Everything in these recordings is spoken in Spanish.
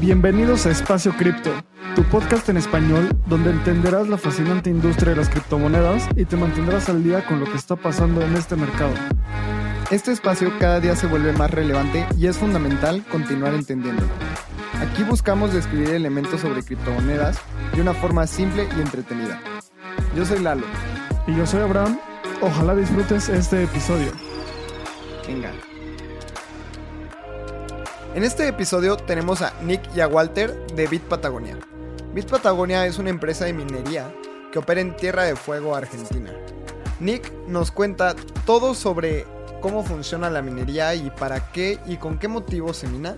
Bienvenidos a Espacio Cripto, tu podcast en español donde entenderás la fascinante industria de las criptomonedas y te mantendrás al día con lo que está pasando en este mercado. Este espacio cada día se vuelve más relevante y es fundamental continuar entendiéndolo. Aquí buscamos describir elementos sobre criptomonedas de una forma simple y entretenida. Yo soy Lalo. Y yo soy Abraham. Ojalá disfrutes este episodio. Venga. En este episodio tenemos a Nick y a Walter de Bit Patagonia. Bit Patagonia es una empresa de minería que opera en Tierra de Fuego, Argentina. Nick nos cuenta todo sobre cómo funciona la minería y para qué y con qué motivo se mina.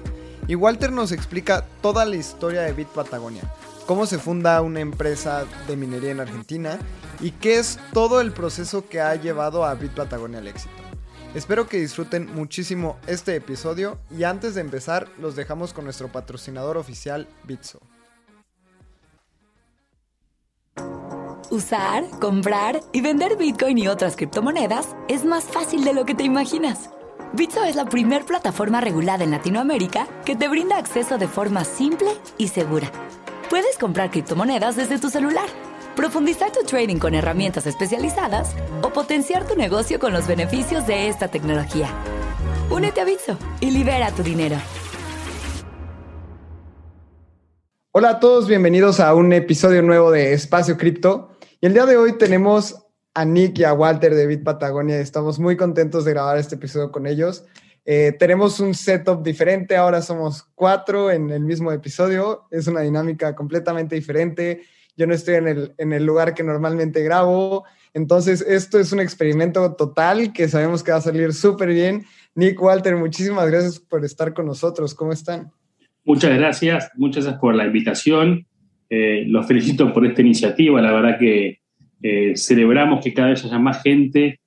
Y Walter nos explica toda la historia de Bit Patagonia, cómo se funda una empresa de minería en Argentina y qué es todo el proceso que ha llevado a Bit Patagonia al éxito. Espero que disfruten muchísimo este episodio y antes de empezar los dejamos con nuestro patrocinador oficial Bitso. Usar, comprar y vender Bitcoin y otras criptomonedas es más fácil de lo que te imaginas. Bitso es la primer plataforma regulada en Latinoamérica que te brinda acceso de forma simple y segura. Puedes comprar criptomonedas desde tu celular profundizar tu trading con herramientas especializadas o potenciar tu negocio con los beneficios de esta tecnología. Únete a Bitso y libera tu dinero. Hola a todos, bienvenidos a un episodio nuevo de Espacio Cripto. Y el día de hoy tenemos a Nick y a Walter de Bit Patagonia. Estamos muy contentos de grabar este episodio con ellos. Eh, tenemos un setup diferente, ahora somos cuatro en el mismo episodio. Es una dinámica completamente diferente yo no estoy en el, en el lugar que normalmente grabo. Entonces, esto es un experimento total que sabemos que va a salir súper bien. Nick Walter, muchísimas gracias por estar con nosotros. ¿Cómo están? Muchas gracias, muchas gracias por la invitación. Eh, los felicito por esta iniciativa. La verdad que eh, celebramos que cada vez haya más gente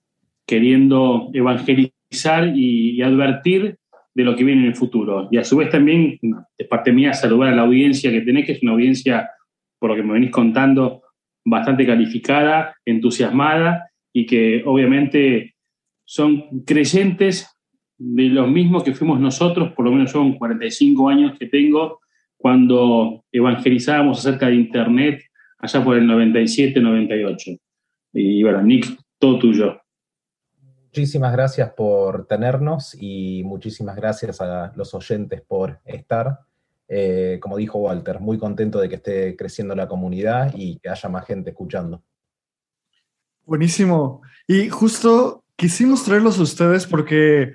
queriendo evangelizar y, advertir de lo que viene en el futuro. Y a su vez también, de parte mía, saludar a la audiencia que tenés, que es una audiencia por lo que me venís contando, bastante calificada, entusiasmada y que obviamente son creyentes de los mismos que fuimos nosotros, por lo menos yo con 45 años que tengo, cuando evangelizábamos acerca de Internet allá por el 97, 98. Y bueno, Nick, todo tuyo. Muchísimas gracias por tenernos y muchísimas gracias a los oyentes por estar. Eh, como dijo Walter, muy contento de que esté creciendo la comunidad y que haya más gente escuchando. Buenísimo. Y justo quisimos traerlos a ustedes porque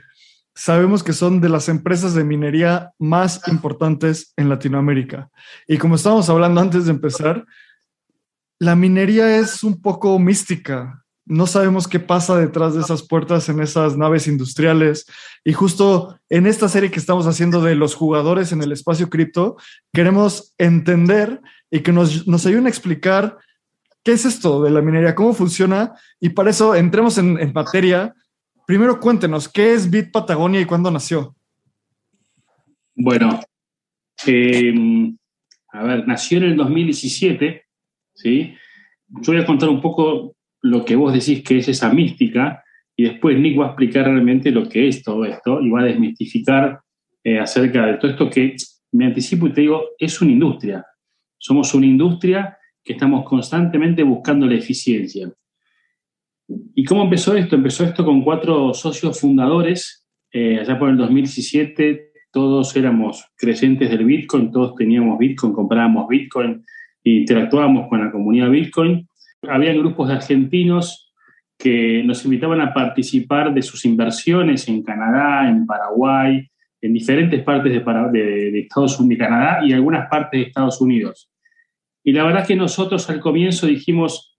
sabemos que son de las empresas de minería más importantes en Latinoamérica. Y como estábamos hablando antes de empezar, la minería es un poco mística no sabemos qué pasa detrás de esas puertas en esas naves industriales. Y justo en esta serie que estamos haciendo de los jugadores en el espacio cripto, queremos entender y que nos, nos ayuden a explicar qué es esto de la minería, cómo funciona. Y para eso entremos en, materia. Primero cuéntenos, ¿qué es Bit Patagonia y cuándo nació? Bueno, em, a ver, nació en el 2017, ¿sí? Yo voy a contar un poco lo que vos decís que es esa mística, y después Nick va a explicar realmente lo que es todo esto y va a desmistificar eh, acerca de todo esto que me anticipo y te digo, es una industria. Somos una industria que estamos constantemente buscando la eficiencia. ¿Y cómo empezó esto? Empezó esto con cuatro socios fundadores, eh, allá por el 2017, todos éramos creyentes del Bitcoin, todos teníamos Bitcoin, comprábamos Bitcoin, interactuábamos con la comunidad Bitcoin había grupos de argentinos que nos invitaban a participar de sus inversiones en Canadá, en Paraguay, en diferentes partes de, Estados Unidos, de Canadá y algunas partes de Estados Unidos. Y la verdad que nosotros al comienzo dijimos,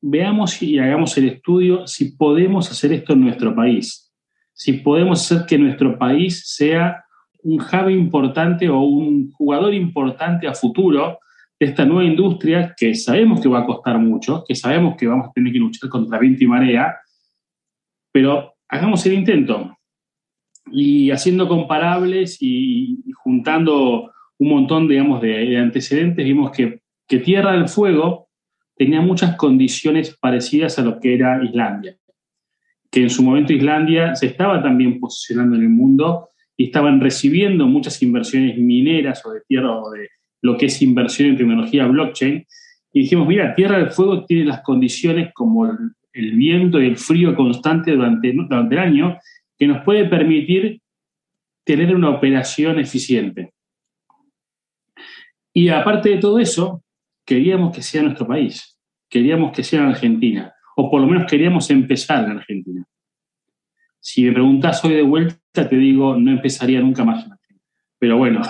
veamos y hagamos el estudio si podemos hacer esto en nuestro país, si podemos hacer que nuestro país sea un hub importante o un jugador importante a futuro esta nueva industria que sabemos que va a costar mucho, que sabemos que vamos a tener que luchar contra viento y marea, pero hagamos el intento. Y haciendo comparables y, juntando un montón, digamos, de, antecedentes, vimos que que Tierra del Fuego tenía muchas condiciones parecidas a lo que era Islandia, que en su momento Islandia se estaba también posicionando en el mundo y estaban recibiendo muchas inversiones mineras o de tierra o de lo que es inversión en tecnología blockchain. Y dijimos, mira, Tierra del Fuego tiene las condiciones como el, viento y el frío constante durante, durante el año que nos puede permitir tener una operación eficiente. Y aparte de todo eso, queríamos que sea nuestro país, queríamos que sea en Argentina, o por lo menos queríamos empezar en Argentina. Si me preguntas hoy de vuelta, te digo, no empezaría nunca más. Pero bueno,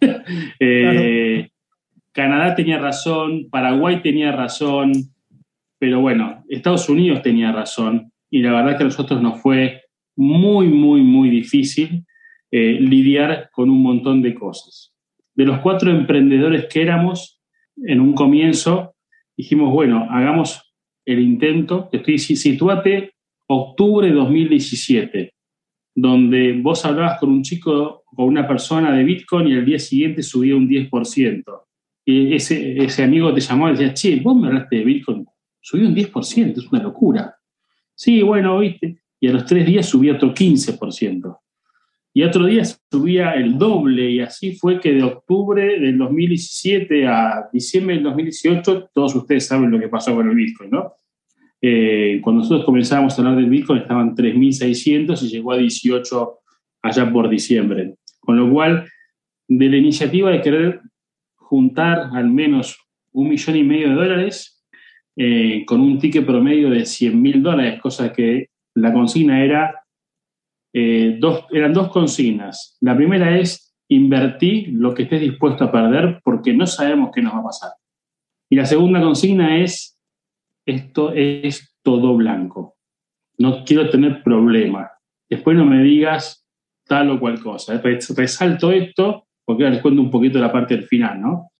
eh, Canadá tenía razón, Paraguay tenía razón, pero bueno, Estados Unidos tenía razón, y la verdad que a nosotros nos fue muy, muy, muy difícil eh, lidiar con un montón de cosas. De los cuatro emprendedores que éramos, en un comienzo, dijimos, bueno, hagamos el intento, estoy, situate octubre de 2017, donde vos hablabas con un chico, con una persona de Bitcoin y el día siguiente subía un 10%. Y ese, ese amigo te llamó y decía, che, vos me hablaste de Bitcoin, subió un 10%, es una locura. Sí, bueno, viste. Y a los tres días subía otro 15% y otro día subía el doble y así fue que de octubre del 2017 a diciembre del 2018, todos ustedes saben lo que pasó con el Bitcoin, ¿no? Eh, cuando nosotros comenzábamos a hablar del Bitcoin estaban 3.600 y llegó a 18 allá por diciembre. Con lo cual, de la iniciativa de querer juntar al menos un millón y medio de dólares eh, con un ticket promedio de 100 mil dólares, cosa que la consigna era eh, dos, eran dos consignas. La primera es invertir lo que estés dispuesto a perder porque no sabemos qué nos va a pasar. Y la segunda consigna es, esto es todo blanco. No quiero tener problema. Después no me digas tal o cual cosa. Resalto esto porque ahora les cuento un poquito la parte del final, ¿no?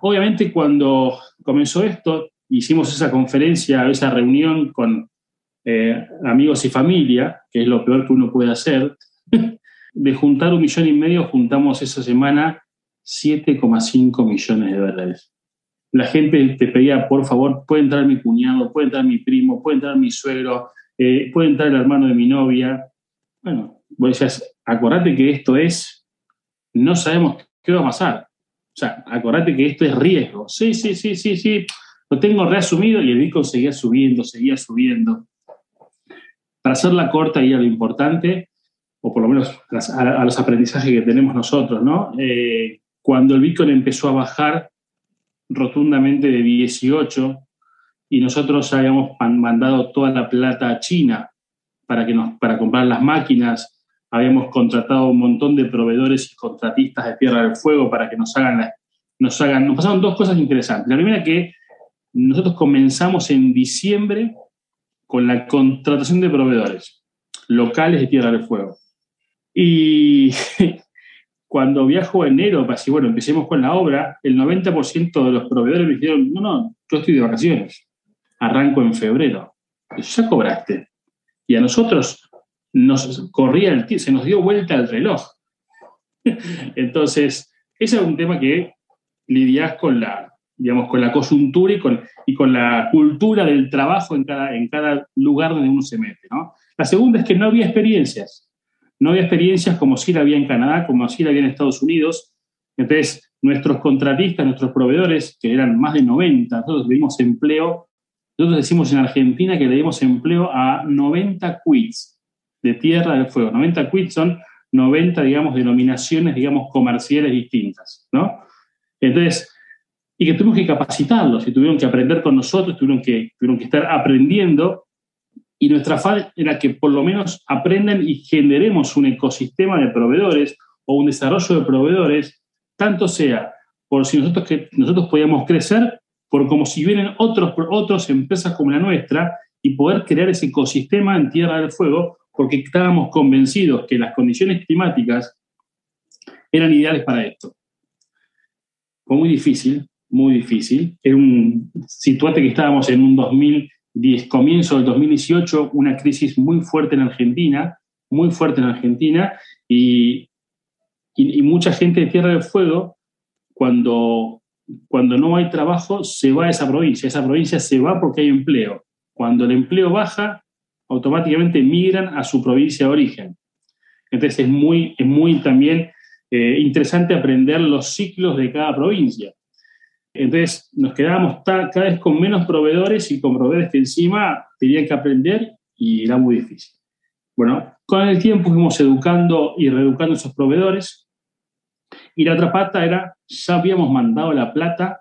Obviamente cuando comenzó esto, hicimos esa conferencia, esa reunión con eh, amigos y familia, que es lo peor que uno puede hacer, de juntar un millón y medio, juntamos esa semana 7,5 millones de dólares. La gente te pedía, por favor, puede entrar mi cuñado, puede entrar mi primo, puede entrar mi suegro, eh, puede entrar el hermano de mi novia. Bueno, vos decías, acordate que esto es, no sabemos qué va a pasar. O sea, acordate que esto es riesgo. Sí, sí, sí, sí, sí. Lo tengo reasumido y el Bitcoin seguía subiendo, seguía subiendo. Para hacerla corta y a lo importante, o por lo menos a, los aprendizajes que tenemos nosotros, ¿no? Eh, cuando el Bitcoin empezó a bajar rotundamente de 18 y nosotros habíamos mandado toda la plata a China para, que nos, para comprar las máquinas, habíamos contratado un montón de proveedores y contratistas de Tierra del Fuego para que nos hagan, nos hagan, nos pasaron dos cosas interesantes. La primera que nosotros comenzamos en diciembre con la contratación de proveedores locales de Tierra del Fuego. Y cuando viajo enero, para decir, bueno, empecemos con la obra, el 90% de los proveedores me dijeron, no, no, yo estoy de vacaciones, arranco en febrero. Ya cobraste. Y a nosotros nos corría el se nos dio vuelta el reloj. Entonces, ese es un tema que lidias con la, digamos, con la coyuntura y con, y con la cultura del trabajo en cada, en cada lugar donde uno se mete. ¿no? La segunda es que no había experiencias. No había experiencias como si la había en Canadá, como si la había en Estados Unidos. Entonces, nuestros contratistas, nuestros proveedores, que eran más de 90, nosotros le dimos empleo, nosotros decimos en Argentina que le dimos empleo a 90 quits de Tierra del Fuego. 90 quits son 90, digamos, denominaciones, digamos, comerciales distintas, ¿no? Entonces, y que tuvimos que capacitarlos y tuvieron que aprender con nosotros, tuvieron que, tuvieron que estar aprendiendo y nuestra falta era que por lo menos aprendan y generemos un ecosistema de proveedores o un desarrollo de proveedores, tanto sea por si nosotros, que, nosotros podíamos crecer, por como si vienen otros, otras empresas como la nuestra y poder crear ese ecosistema en Tierra del Fuego, porque estábamos convencidos que las condiciones climáticas eran ideales para esto. Fue muy difícil, muy difícil. Era un, situate que estábamos en un 2010, comienzo del 2018, una crisis muy fuerte en Argentina, muy fuerte en Argentina, y, y, mucha gente de Tierra del Fuego, cuando cuando no hay trabajo, se va a esa provincia. Esa provincia se va porque hay empleo. Cuando el empleo baja, automáticamente migran a su provincia de origen. Entonces es muy, es muy también eh, interesante aprender los ciclos de cada provincia. Entonces nos quedábamos cada vez con menos proveedores y con proveedores que encima tenían que aprender y era muy difícil. Bueno, con el tiempo fuimos educando y reeducando esos proveedores. Y la otra pata era, ya habíamos mandado la plata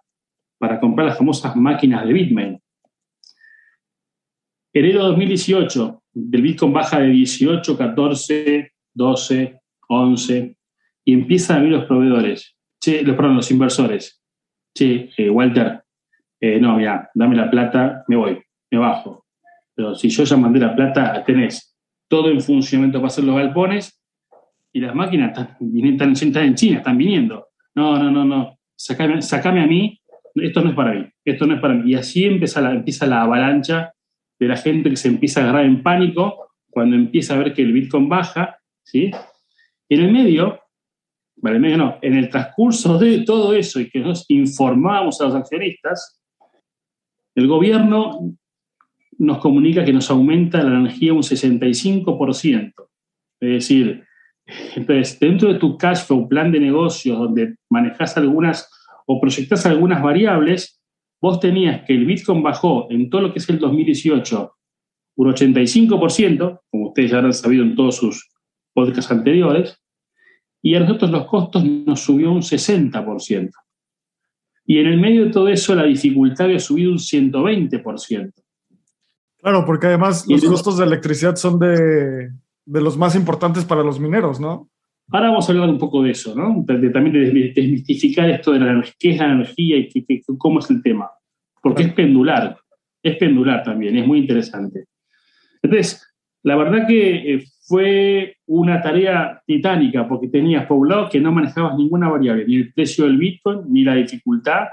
para comprar las famosas máquinas de Bitmain. Enero de 2018, del Bitcoin baja de 18, 14, 12, 11, y empiezan a venir los proveedores, perdón, los inversores. Che, eh, Walter, eh, no, mira, dame la plata, me voy, me bajo. Pero si yo ya mandé la plata, tenés todo en funcionamiento para hacer los galpones y las máquinas están, están, en China, están viniendo. No, no, no, no, sacame, a mí, esto no es para mí, esto no es para mí. Y así empieza la, empieza la avalancha de la gente que se empieza a agarrar en pánico cuando empieza a ver que el Bitcoin baja, ¿sí? en el medio, vale, en el transcurso de todo eso y que nos informábamos a los accionistas, el gobierno nos comunica que nos aumenta la energía un 65%. Es decir, entonces, dentro de tu cash flow, plan de negocios, donde manejas algunas o proyectas algunas variables, vos tenías que el Bitcoin bajó en todo lo que es el 2018 un 85%, como ustedes ya habrán sabido en todos sus podcasts anteriores, y a nosotros los costos nos subió un 60%. Y en el medio de todo eso la dificultad había subido un 120%. Claro, porque además los costos de electricidad son de, los más importantes para los mineros, ¿no? Ahora vamos a hablar un poco de eso, ¿no? también de desmistificar esto de la energía, qué es la energía y cómo es el tema. Porque es pendular, es pendular también, es muy interesante. Entonces, la verdad que eh, fue una tarea titánica porque tenías por que no manejabas ninguna variable, ni el precio del Bitcoin, ni la dificultad,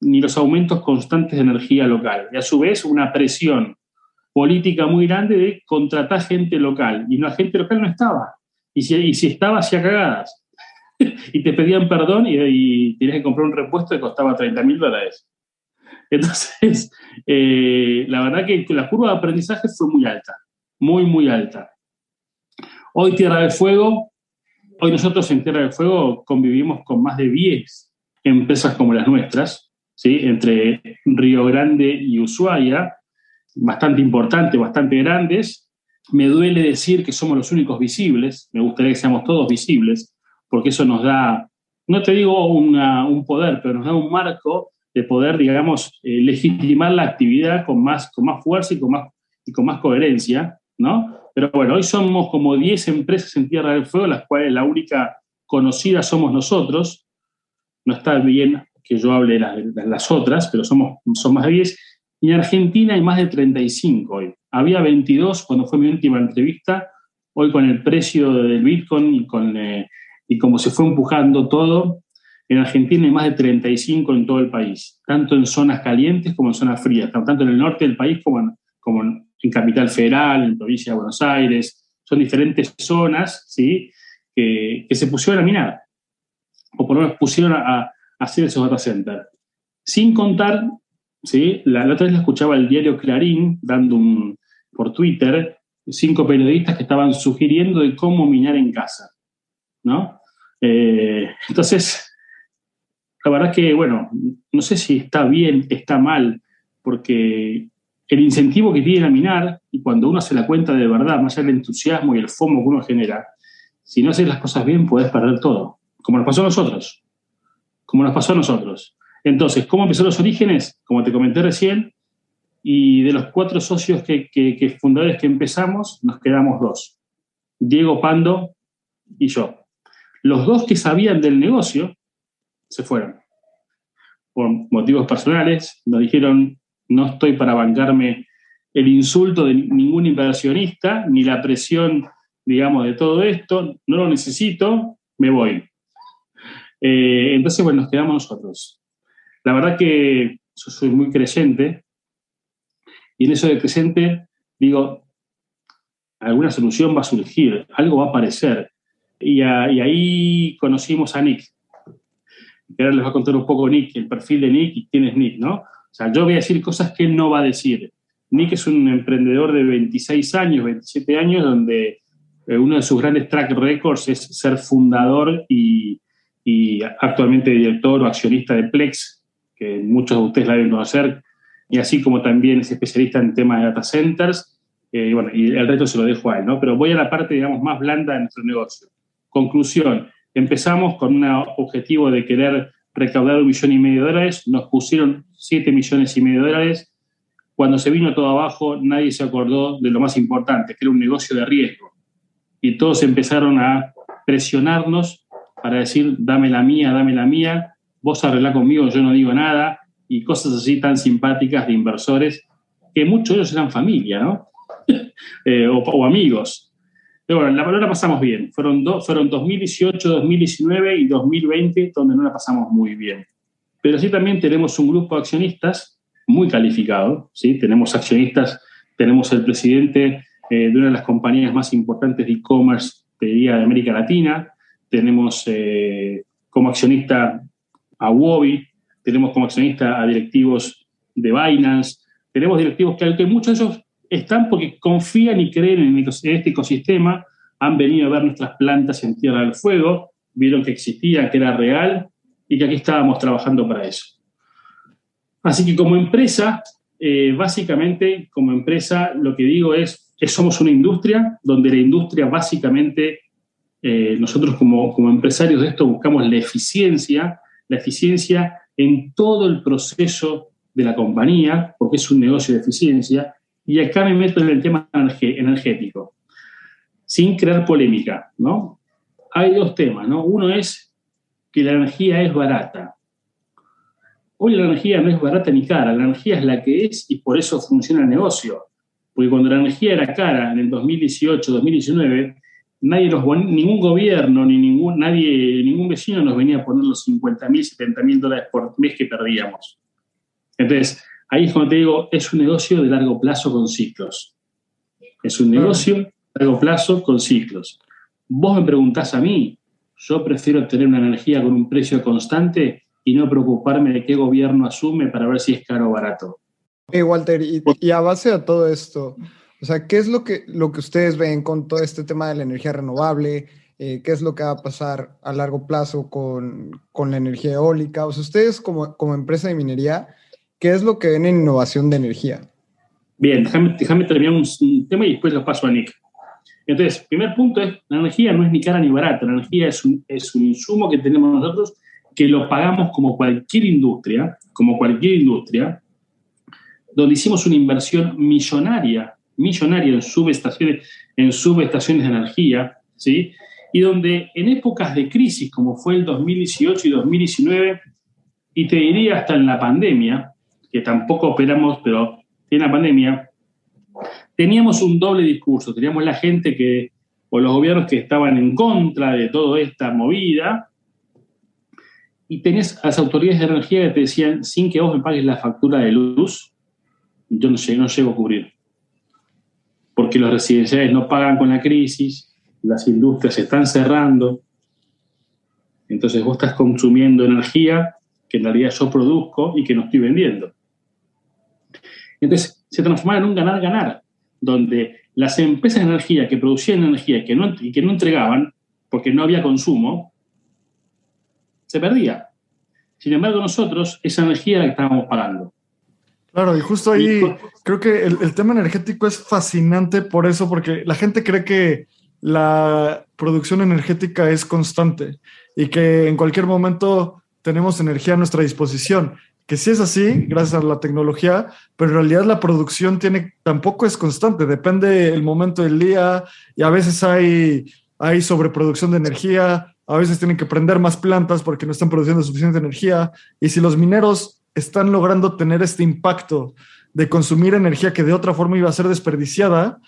ni los aumentos constantes de energía local. Y a su vez una presión política muy grande de contratar gente local. Y la gente local no estaba. Y si, si estaba, hacía cagadas. y te pedían perdón y, tenías que comprar un repuesto que costaba 30 mil dólares. Entonces, eh, la verdad que la curva de aprendizaje fue muy alta, muy, muy alta. Hoy Tierra del Fuego, hoy nosotros en Tierra del Fuego convivimos con más de 10 empresas como las nuestras, ¿sí? entre Río Grande y Ushuaia, bastante importantes, bastante grandes. Me duele decir que somos los únicos visibles, me gustaría que seamos todos visibles, porque eso nos da, no te digo un poder, pero nos da un marco de poder, digamos, eh, legitimar la actividad con más, con más fuerza y con más, y con más coherencia, ¿no? Pero bueno, hoy somos como 10 empresas en Tierra del Fuego, las cuales la única conocida somos nosotros. No está bien que yo hable de las, otras, pero somos, son más de 10. Y en Argentina hay más de 35 hoy. Había 22 cuando fue mi última entrevista. Hoy con el precio del Bitcoin y, eh, como se fue empujando todo, en Argentina hay más de 35 en todo el país, tanto en zonas calientes como en zonas frías, tanto en el norte del país como en, como en Capital Federal, en provincia de Buenos Aires. Son diferentes zonas ¿sí? que, se pusieron a minar, o por lo menos pusieron a, hacer esos data centers. Sin contar ¿sí? La, otra vez la escuchaba el diario Clarín dando un, por Twitter cinco periodistas que estaban sugiriendo de cómo minar en casa, ¿no? Eh, entonces, la verdad que, bueno, no sé si está bien, está mal, porque el incentivo que tiene a minar, y cuando uno se la cuenta de verdad, más allá del entusiasmo y el FOMO que uno genera, si no haces las cosas bien, puedes perder todo, como nos pasó a nosotros, como nos pasó a nosotros. Entonces, ¿cómo empezó los orígenes? Como te comenté recién, y de los cuatro socios que, que, fundadores que empezamos, nos quedamos dos, Diego Pando y yo. Los dos que sabían del negocio se fueron. Por motivos personales, nos dijeron, no estoy para bancarme el insulto de ningún inversionista, ni la presión, digamos, de todo esto, no lo necesito, me voy. Eh, entonces, bueno, nos quedamos nosotros. La verdad que soy muy creyente y en eso de creyente digo, alguna solución va a surgir, algo va a aparecer. Y, ahí conocimos a Nick. ahora les va a contar un poco Nick, el perfil de Nick y quién es Nick, ¿no? O sea, yo voy a decir cosas que él no va a decir. Nick es un emprendedor de 26 años, 27 años, donde eh, uno de sus grandes track records es ser fundador y, y actualmente director o accionista de Plex, que muchos de ustedes la deben conocer, y así como también es especialista en temas de data centers. Eh, bueno, y el resto se lo dejo a él, ¿no? Pero voy a la parte, digamos, más blanda de nuestro negocio. Conclusión, empezamos con un objetivo de querer recaudar un millón y medio de dólares, nos pusieron siete millones y medio de dólares. Cuando se vino todo abajo, nadie se acordó de lo más importante, que era un negocio de riesgo. Y todos empezaron a presionarnos para decir, dame la mía, dame la mía, vos arreglá conmigo, yo no digo nada, y cosas así tan simpáticas de inversores, que muchos de ellos eran familia, ¿no? Eh, o, amigos. Pero bueno, la palabra pasamos bien. Fueron, fueron 2018, 2019 y 2020 donde no la pasamos muy bien. Pero sí también tenemos un grupo de accionistas muy calificado, ¿sí? Tenemos accionistas, tenemos el presidente eh, de una de las compañías más importantes de e-commerce, de América Latina, tenemos eh, como accionista a Wobi, tenemos como accionista a directivos de Binance, tenemos directivos que, que muchos de ellos están porque confían y creen en este ecosistema, han venido a ver nuestras plantas en Tierra del Fuego, vieron que existía, que era real y que aquí estábamos trabajando para eso. Así que como empresa, eh, básicamente como empresa lo que digo es que somos una industria donde la industria básicamente, eh, nosotros como, como empresarios de esto buscamos la eficiencia, la eficiencia en todo el proceso de la compañía, porque es un negocio de eficiencia, y acá me meto en el tema energético, sin crear polémica, ¿no? Hay dos temas, ¿no? Uno es que la energía es barata. Hoy la energía no es barata ni cara, la energía es la que es y por eso funciona el negocio. Porque cuando la energía era cara en el 2018, 2019, nadie ningún gobierno, ni ningún, nadie, ningún vecino nos venía a poner los 50 mil, 70 mil dólares por mes que perdíamos. Entonces, ahí es cuando te digo, es un negocio de largo plazo con ciclos. Es un negocio de largo plazo con ciclos. Vos me preguntás a mí, yo prefiero tener una energía con un precio constante y no preocuparme de qué gobierno asume para ver si es caro o barato. Hey, Walter, y, y a base de todo esto, o sea, ¿qué es lo que, lo que ustedes ven con todo este tema de la energía renovable? Eh, ¿Qué es lo que va a pasar a largo plazo con, con la energía eólica? O sea, ustedes como, como, empresa de minería, ¿qué es lo que ven en innovación de energía? Bien, déjame, déjame terminar un, tema y después lo paso a Nick. Entonces, primer punto es, la energía no es ni cara ni barata, la energía es un, es un insumo que tenemos nosotros que lo pagamos como cualquier industria, como cualquier industria, donde hicimos una inversión millonaria millonario en subestaciones, en subestaciones de energía, ¿sí? Y donde en épocas de crisis, como fue el 2018 y 2019, y te diría hasta en la pandemia, que tampoco operamos, pero en la pandemia, teníamos un doble discurso. Teníamos la gente que, o los gobiernos que estaban en contra de toda esta movida, y tenías a las autoridades de energía que te decían, sin que vos me pagues la factura de luz, yo no, no llego a cubrir porque los residenciales no pagan con la crisis, las industrias se están cerrando, entonces vos estás consumiendo energía que en realidad yo produzco y que no estoy vendiendo. Entonces se transforma en un ganar-ganar, donde las empresas de energía que producían energía que no, y que no entregaban, porque no había consumo, se perdía. Sin embargo, nosotros esa energía la que estábamos pagando. Claro, y justo ahí creo que el, tema energético es fascinante por eso, porque la gente cree que la producción energética es constante y que en cualquier momento tenemos energía a nuestra disposición. Que sí es así, gracias a la tecnología, pero en realidad la producción tiene, tampoco es constante, depende el momento del día y a veces hay, hay sobreproducción de energía, a veces tienen que prender más plantas porque no están produciendo suficiente energía. Y si los mineros están logrando tener este impacto de consumir energía que de otra forma iba a ser desperdiciada,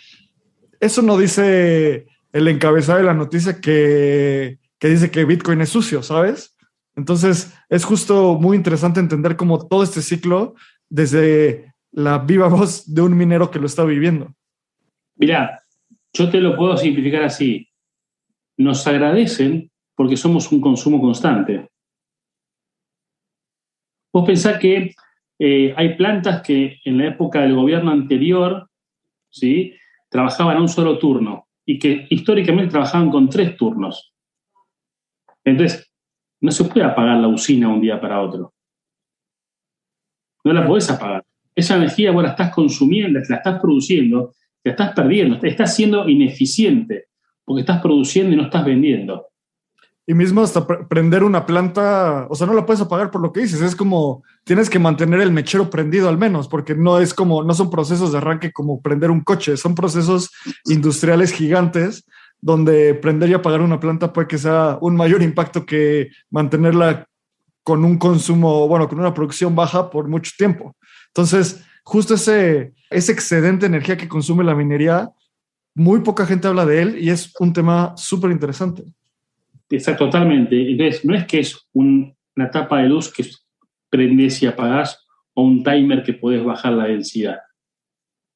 eso no dice el encabezado de la noticia que, dice que Bitcoin es sucio, ¿sabes? Entonces es justo muy interesante entender cómo todo este ciclo desde la viva voz de un minero que lo está viviendo. Mira, yo te lo puedo simplificar así. Nos agradecen porque somos un consumo constante. Vos pensás que eh, hay plantas que en la época del gobierno anterior ¿sí? trabajaban a un solo turno y que históricamente trabajaban con tres turnos. Entonces, no se puede apagar la usina un día para otro. No la podés apagar. Esa energía vos la estás consumiendo, la estás produciendo, te estás perdiendo, estás siendo ineficiente porque estás produciendo y no estás vendiendo. Y mismo hasta prender una planta, o sea, no la puedes apagar por lo que dices, es como tienes que mantener el mechero prendido al menos, porque no es como, no son procesos de arranque como prender un coche, son procesos industriales gigantes donde prender y apagar una planta puede que sea un mayor impacto que mantenerla con un consumo, bueno, con una producción baja por mucho tiempo. Entonces, justo ese, ese excedente de energía que consume la minería, muy poca gente habla de él y es un tema súper interesante. Exacto, totalmente. Entonces, no es que es una tapa de luz que prendes y apagás o un timer que puedes bajar la densidad.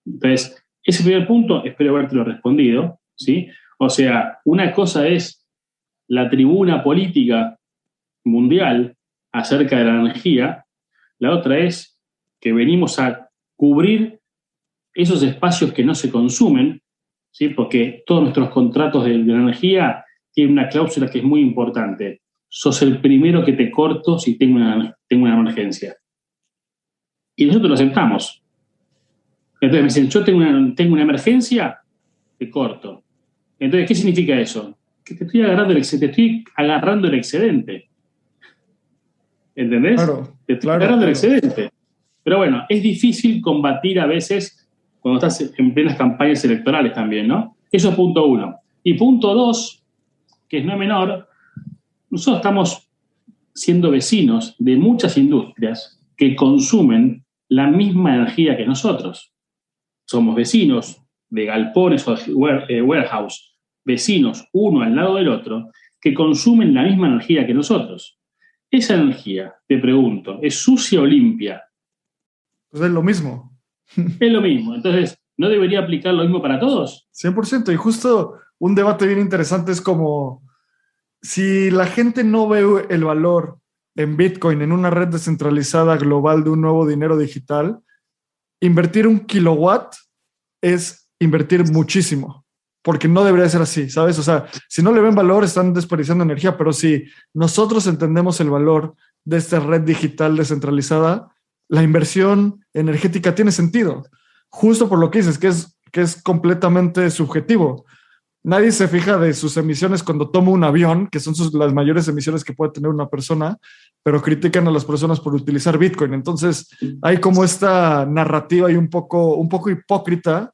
Entonces, ese primer punto, espero haberte lo respondido, ¿sí? O sea, una cosa es la tribuna política mundial acerca de la energía, la otra es que venimos a cubrir esos espacios que no se consumen, ¿sí? porque todos nuestros contratos de, energía tienen una cláusula que es muy importante. Sos el primero que te corto si tengo una, tengo una emergencia. Y nosotros lo aceptamos. Entonces me dicen, yo tengo una, tengo una emergencia, te corto. Entonces, ¿qué significa eso? Que te estoy agarrando el, te estoy agarrando el excedente. ¿Entendés? Claro, te estoy agarrando el excedente. Pero bueno, es difícil combatir a veces cuando estás en plenas campañas electorales también, ¿no? Eso es punto uno. Y punto dos, que es no menor, nosotros estamos siendo vecinos de muchas industrias que consumen la misma energía que nosotros. Somos vecinos de galpones o eh, warehouse, vecinos uno al lado del otro, que consumen la misma energía que nosotros. Esa energía, te pregunto, ¿es sucia o limpia? Pues es lo mismo. Es lo mismo. Entonces, ¿no debería aplicar lo mismo para todos? 100%. Y justo un debate bien interesante es como, si la gente no ve el valor en Bitcoin, en una red descentralizada global de un nuevo dinero digital, invertir un kilowatt es invertir muchísimo, porque no debería ser así, ¿sabes? O sea, si no le ven valor, están desperdiciando energía, pero si nosotros entendemos el valor de esta red digital descentralizada, la inversión energética tiene sentido, justo por lo que dices, que es, que es completamente subjetivo. Nadie se fija de sus emisiones cuando toma un avión, que son las mayores emisiones que puede tener una persona, pero critican a las personas por utilizar Bitcoin. Entonces, hay como esta narrativa y un poco, un poco hipócrita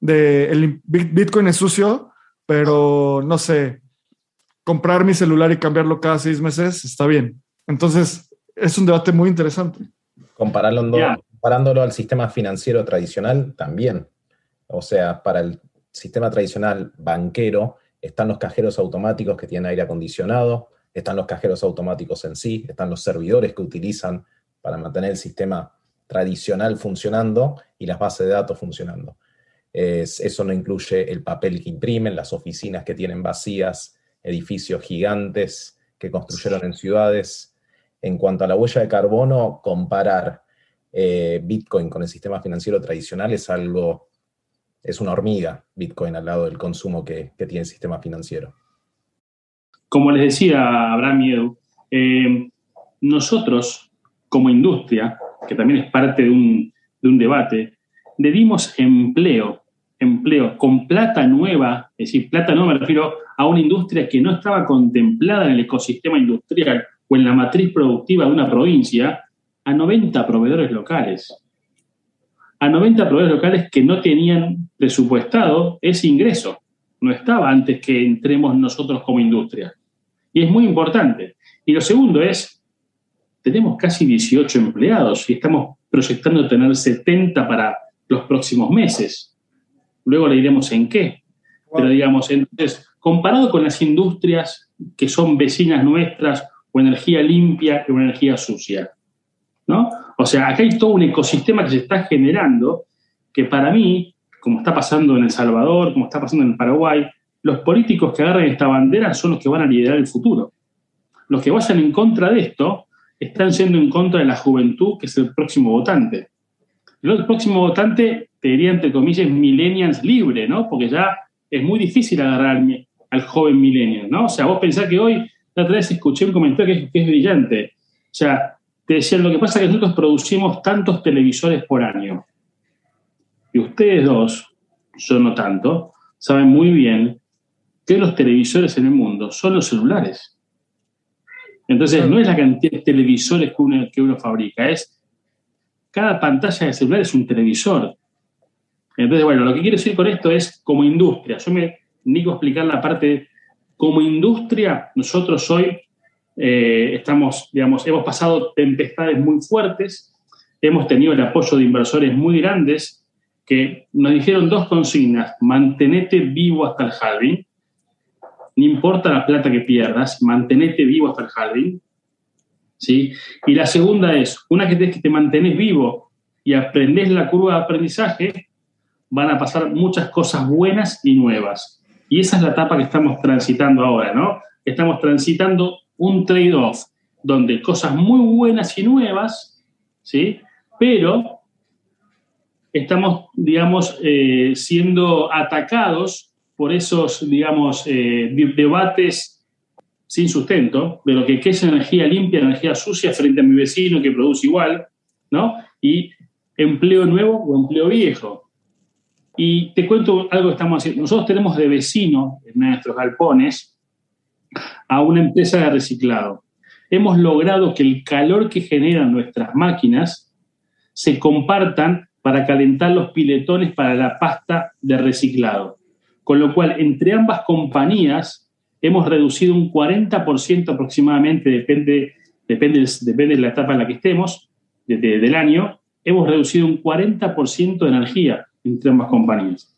de el Bitcoin es sucio, pero no sé, comprar mi celular y cambiarlo cada seis meses está bien. Entonces, es un debate muy interesante. Comparándolo, comparándolo al sistema financiero tradicional, también. O sea, para el sistema tradicional banquero están los cajeros automáticos que tienen aire acondicionado, están los cajeros automáticos en sí, están los servidores que utilizan para mantener el sistema tradicional funcionando y las bases de datos funcionando eso no incluye el papel que imprimen, las oficinas que tienen vacías, edificios gigantes que construyeron en ciudades. En cuanto a la huella de carbono, comparar eh, Bitcoin con el sistema financiero tradicional es algo, es una hormiga Bitcoin al lado del consumo que, tiene el sistema financiero. Como les decía Abraham y Edu, eh, nosotros como industria, que también es parte de un, de un debate, le empleo, empleo con plata nueva, es decir, plata nueva me refiero a una industria que no estaba contemplada en el ecosistema industrial o en la matriz productiva de una provincia, a 90 proveedores locales. A 90 proveedores locales que no tenían presupuestado ese ingreso. No estaba antes que entremos nosotros como industria. Y es muy importante. Y lo segundo es, tenemos casi 18 empleados y estamos proyectando tener 70 para los próximos meses. Luego le diremos en qué. Pero digamos, entonces, comparado con las industrias que son vecinas nuestras, o energía limpia o energía sucia, ¿no? O sea, acá hay todo un ecosistema que se está generando que para mí, como está pasando en El Salvador, como está pasando en Paraguay, los políticos que agarren esta bandera son los que van a liderar el futuro. Los que vayan en contra de esto están yendo en contra de la juventud, que es el próximo votante. El próximo votante, te diría entre comillas, millennials libre, ¿no? Porque ya es muy difícil agarrar al joven millennial, ¿no? O sea, vos pensás que hoy, la otra vez escuché un comentario que es, que es brillante. O sea, te decían, lo que pasa es que nosotros producimos tantos televisores por año. Y ustedes dos, yo no tanto, saben muy bien que los televisores en el mundo son los celulares. Entonces, no es la cantidad de televisores que uno, que uno fabrica, es cada pantalla de celular es un televisor. Entonces, bueno, lo que quiero decir con esto es como industria. Yo me digo explicar la parte, como industria, nosotros hoy eh, estamos, digamos, hemos pasado tempestades muy fuertes, hemos tenido el apoyo de inversores muy grandes que nos dijeron dos consignas, mantenete vivo hasta el halving, no importa la plata que pierdas, mantenete vivo hasta el jardín. ¿Sí? Y la segunda es, una que que te mantenés vivo y aprendes la curva de aprendizaje, van a pasar muchas cosas buenas y nuevas. Y esa es la etapa que estamos transitando ahora, ¿no? Estamos transitando un trade-off donde cosas muy buenas y nuevas, ¿sí? Pero estamos, digamos, eh, siendo atacados por esos, digamos, eh, debates sin sustento de lo que es energía limpia, energía sucia frente a mi vecino que produce igual, ¿no? Y empleo nuevo o empleo viejo. Y te cuento algo que estamos haciendo. Nosotros tenemos de vecino en nuestros galpones a una empresa de reciclado. Hemos logrado que el calor que generan nuestras máquinas se compartan para calentar los piletones para la pasta de reciclado. Con lo cual, entre ambas compañías hemos reducido un 40% aproximadamente, depende, depende, depende de la etapa en la que estemos, del año, hemos reducido un 40% de energía entre ambas compañías.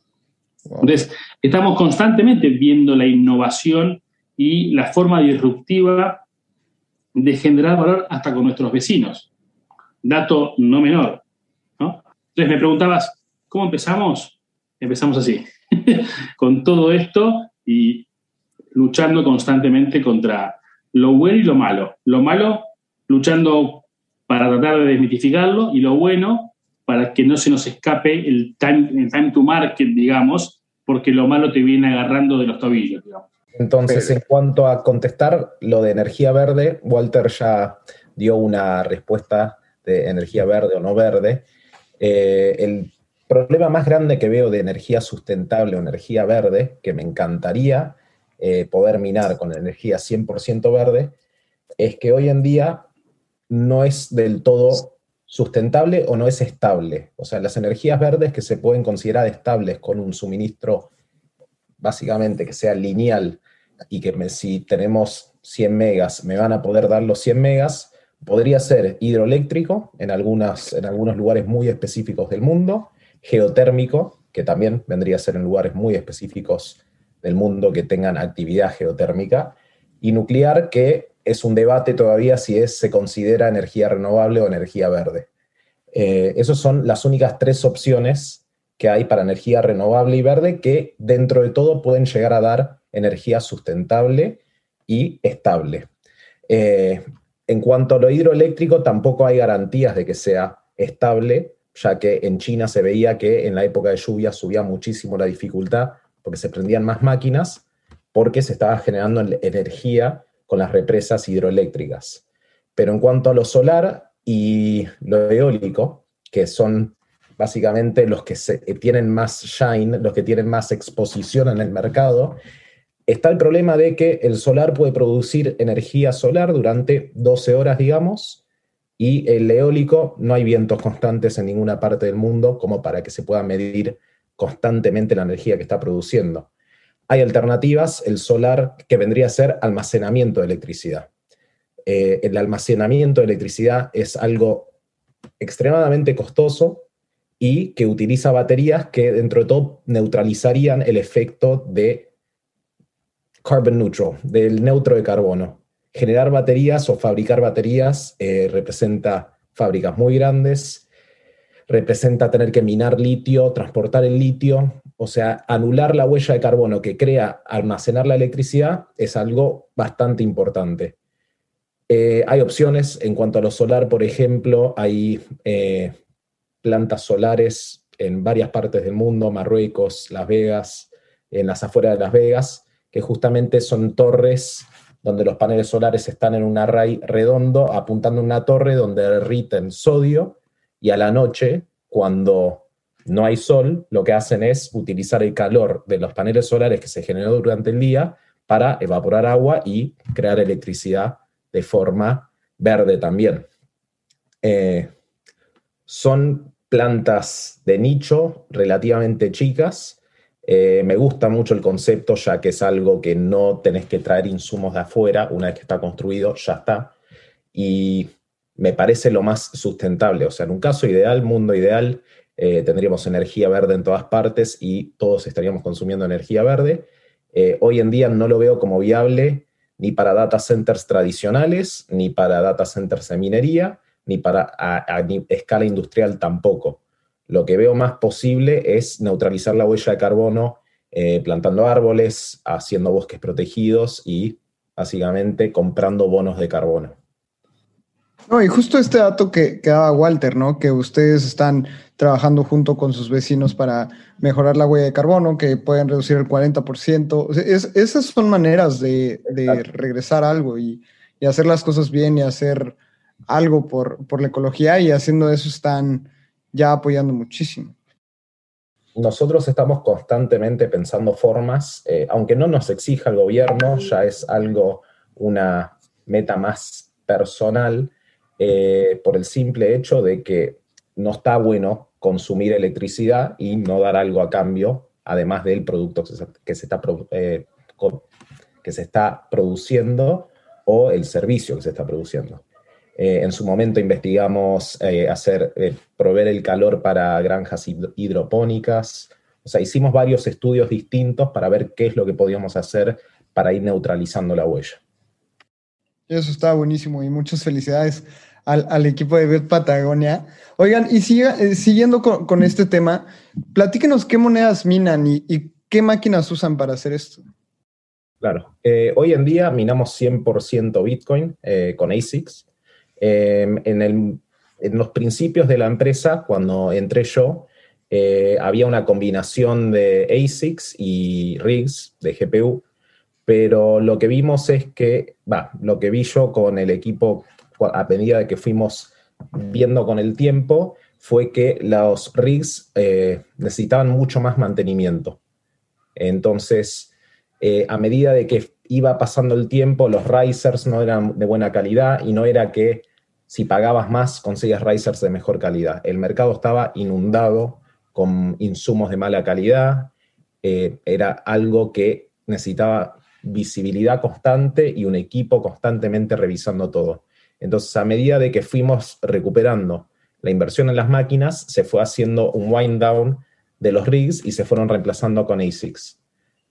Entonces, estamos constantemente viendo la innovación y la forma disruptiva de generar valor hasta con nuestros vecinos. Dato no menor. Entonces me preguntabas, ¿cómo empezamos? Empezamos así. con todo esto y luchando constantemente contra lo bueno y lo malo. Lo malo luchando para tratar de desmitificarlo y lo bueno para que no se nos escape el time, time to market, digamos, porque lo malo te viene agarrando de los tobillos, Entonces, en cuanto a contestar lo de energía verde, Walter ya dio una respuesta de energía verde o no verde. Eh, el problema más grande que veo de energía sustentable o energía verde, que me encantaría eh, poder minar con energía 100% verde, es que hoy en día no es del todo sustentable o no es estable. O sea, las energías verdes que se pueden considerar estables con un suministro básicamente que sea lineal y que si tenemos 100 megas me van a poder dar los 100 megas, podría ser hidroeléctrico en, algunas, en algunos lugares muy específicos del mundo, geotérmico, que también vendría a ser en lugares muy específicos del mundo que tengan actividad geotérmica, y nuclear, que es un debate todavía si es, se considera energía renovable o energía verde. Eh, esas son las únicas tres opciones que hay para energía renovable y verde que dentro de todo pueden llegar a dar energía sustentable y estable. Eh, en cuanto a lo hidroeléctrico, tampoco hay garantías de que sea estable, ya que en China se veía que en la época de lluvia subía muchísimo la dificultad porque se prendían más máquinas, porque se estaba generando energía con las represas hidroeléctricas. Pero en cuanto a lo solar y lo eólico, que son básicamente los que tienen más shine, los que tienen más exposición en el mercado, está el problema de que el solar puede producir energía solar durante 12 horas, digamos, y el eólico, no hay vientos constantes en ninguna parte del mundo como para que se pueda medir constantemente la energía que está produciendo. Hay alternativas, el solar, que vendría a ser almacenamiento de electricidad. Eh, el almacenamiento de electricidad es algo extremadamente costoso y que utiliza baterías que dentro de todo neutralizarían el efecto de carbon neutral, del neutro de carbono generar baterías o fabricar baterías eh, representa fábricas muy grandes, representa tener que minar litio, transportar el litio, o sea, anular la huella de carbono que crea almacenar la electricidad es algo bastante importante. Eh, hay opciones en cuanto a lo solar, por ejemplo, hay eh, plantas solares en varias partes del mundo, Marruecos, Las Vegas, en las afueras de Las Vegas, que justamente son torres donde los paneles solares están en un array redondo apuntando a una torre donde derriten sodio y a la noche, cuando no hay sol, lo que hacen es utilizar el calor de los paneles solares que se generó durante el día para evaporar agua y crear electricidad de forma verde también. Eh, son plantas de nicho relativamente chicas. Eh, me gusta mucho el concepto ya que es algo que no tenés que traer insumos de afuera, una vez que está construido, ya está. Y me parece lo más sustentable. O sea, en un caso ideal, mundo ideal, eh, tendríamos energía verde en todas partes y todos estaríamos consumiendo energía verde. Eh, hoy en día no lo veo como viable ni para data centers tradicionales, ni para data centers de minería, ni para escala industrial tampoco. Lo que veo más posible es neutralizar la huella de carbono eh, plantando árboles, haciendo bosques protegidos y básicamente comprando bonos de carbono. No, y justo este dato que, que, daba Walter, ¿no? Que ustedes están trabajando junto con sus vecinos para mejorar la huella de carbono, que pueden reducir el 40%. esas son maneras de, regresar algo y, hacer las cosas bien y hacer algo por, por la ecología y haciendo eso están ya apoyando muchísimo. Nosotros estamos constantemente pensando formas, eh, aunque no nos exija el gobierno, ya es algo, una meta más personal eh, por el simple hecho de que no está bueno consumir electricidad y no dar algo a cambio, además del producto que se, está, eh, que se está produciendo o el servicio que se está produciendo. Eh, en su momento investigamos hacer, proveer el calor para granjas hidropónicas. O sea, hicimos varios estudios distintos para ver qué es lo que podíamos hacer para ir neutralizando la huella. Eso está buenísimo y muchas felicidades al, equipo de Bet Patagonia. Oigan, y eh, siguiendo con, este tema, platíquenos qué monedas minan y, qué máquinas usan para hacer esto. Claro, eh, hoy en día minamos 100% Bitcoin eh, con ASICs. Em, en, los principios de la empresa, cuando entré yo, había una combinación de ASICs y rigs de GPU, pero lo que vimos es que, lo que vi yo con el equipo a medida de que fuimos viendo con el tiempo, fue que los rigs eh, necesitaban mucho más mantenimiento. Entonces, eh, a medida de que iba pasando el tiempo, los risers no eran de buena calidad y no era que si pagabas más conseguías risers de mejor calidad. El mercado estaba inundado con insumos de mala calidad, eh, era algo que necesitaba visibilidad constante y un equipo constantemente revisando todo. Entonces, a medida de que fuimos recuperando la inversión en las máquinas, se fue haciendo un wind down de los rigs y se fueron reemplazando con ASICs,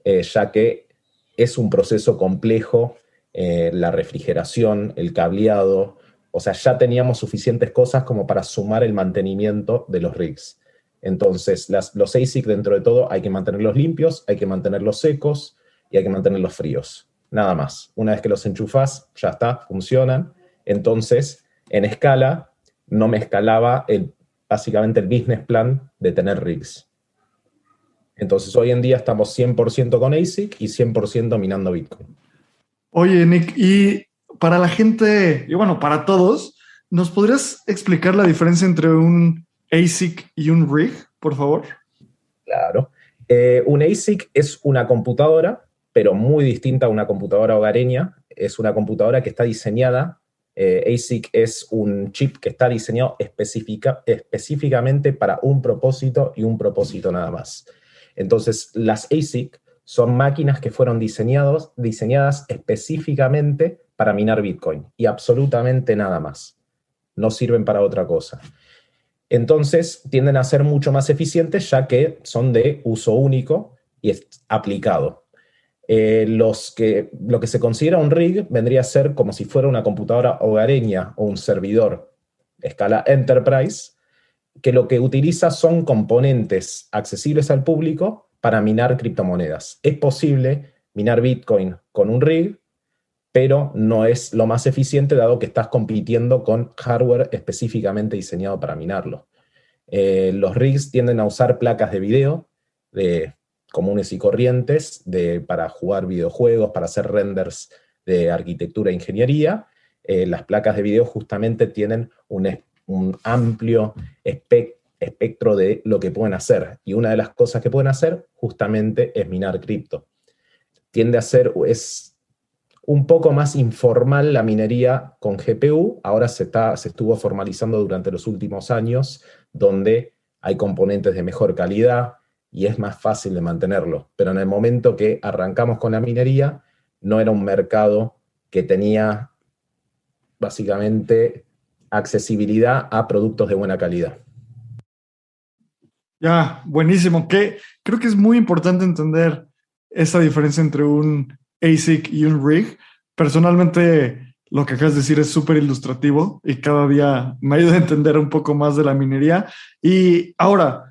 eh, ya que es un proceso complejo, eh, la refrigeración, el cableado, o sea, ya teníamos suficientes cosas como para sumar el mantenimiento de los rigs. Entonces, los ASIC dentro de todo hay que mantenerlos limpios, hay que mantenerlos secos y hay que mantenerlos fríos. Nada más. Una vez que los enchufas, ya está, funcionan entonces, en escala, no me escalaba el, básicamente el business plan de tener rigs. Entonces, hoy en día estamos 100% con ASIC y 100% minando Bitcoin. Oye, Nick, y para la gente, y bueno, para todos, ¿nos podrías explicar la diferencia entre un ASIC y un rig, por favor? Claro. Eh, un ASIC es una computadora, pero muy distinta a una computadora hogareña. Es una computadora que está diseñada eh, ASIC es un chip que está diseñado específicamente para un propósito y un propósito nada más. Entonces, las ASIC son máquinas que fueron diseñados, diseñadas específicamente para minar Bitcoin y absolutamente nada más. No sirven para otra cosa. Entonces, tienden a ser mucho más eficientes ya que son de uso único y es aplicado. Eh, los que, lo que se considera un rig vendría a ser como si fuera una computadora hogareña o un servidor escala enterprise, que lo que utiliza son componentes accesibles al público para minar criptomonedas. Es posible minar Bitcoin con un rig, pero no es lo más eficiente dado que estás compitiendo con hardware específicamente diseñado para minarlo. Eh, los rigs tienden a usar placas de video de comunes y corrientes para jugar videojuegos, para hacer renders de arquitectura e ingeniería. Eh, las placas de video justamente tienen un, un amplio espectro de lo que pueden hacer. Y una de las cosas que pueden hacer justamente es minar cripto. Tiende a ser, es un poco más informal la minería con GPU. Ahora se, está, se estuvo formalizando durante los últimos años, donde hay componentes de mejor calidad y es más fácil de mantenerlo. Pero en el momento que arrancamos con la minería, no era un mercado que tenía básicamente accesibilidad a productos de buena calidad. Ya, buenísimo. Que creo que es muy importante entender esa diferencia entre un ASIC y un rig. Personalmente, lo que acabas de decir es súper ilustrativo y cada día me ayuda a entender un poco más de la minería. Y ahora,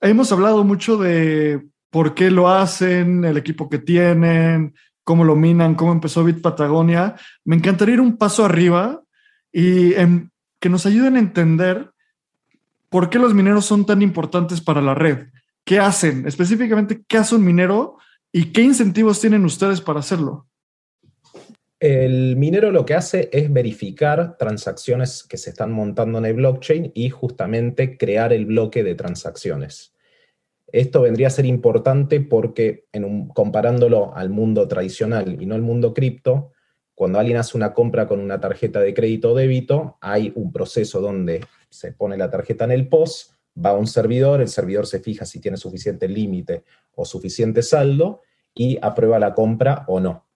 hemos hablado mucho de por qué lo hacen, el equipo que tienen, cómo lo minan, cómo empezó Bit Patagonia. Me encantaría ir un paso arriba y que nos ayuden a entender por qué los mineros son tan importantes para la red. ¿Qué hacen? Específicamente, ¿qué hace un minero ¿Y qué incentivos tienen ustedes para hacerlo? El minero lo que hace es verificar transacciones que se están montando en el blockchain y justamente crear el bloque de transacciones. Esto vendría a ser importante porque en comparándolo al mundo tradicional y no al mundo cripto, cuando alguien hace una compra con una tarjeta de crédito o débito, hay un proceso donde se pone la tarjeta en el POS, va a un servidor, el servidor se fija si tiene suficiente límite o suficiente saldo y aprueba la compra o no.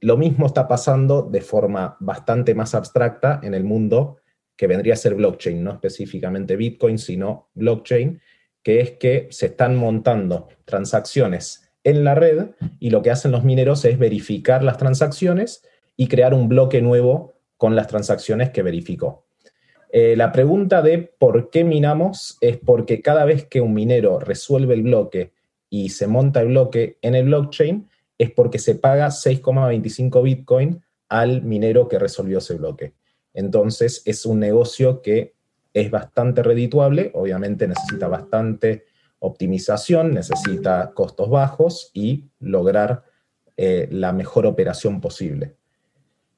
Lo mismo está pasando de forma bastante más abstracta en el mundo que vendría a ser blockchain, no específicamente Bitcoin, sino blockchain, que es que se están montando transacciones en la red y lo que hacen los mineros es verificar las transacciones y crear un bloque nuevo con las transacciones que verificó. Eh, la pregunta de por qué minamos es porque cada vez que un minero resuelve el bloque y se monta el bloque en el blockchain, es porque se paga 6,25 Bitcoin al minero que resolvió ese bloque. Entonces es un negocio que es bastante redituable, obviamente necesita bastante optimización, necesita costos bajos y lograr eh, la mejor operación posible.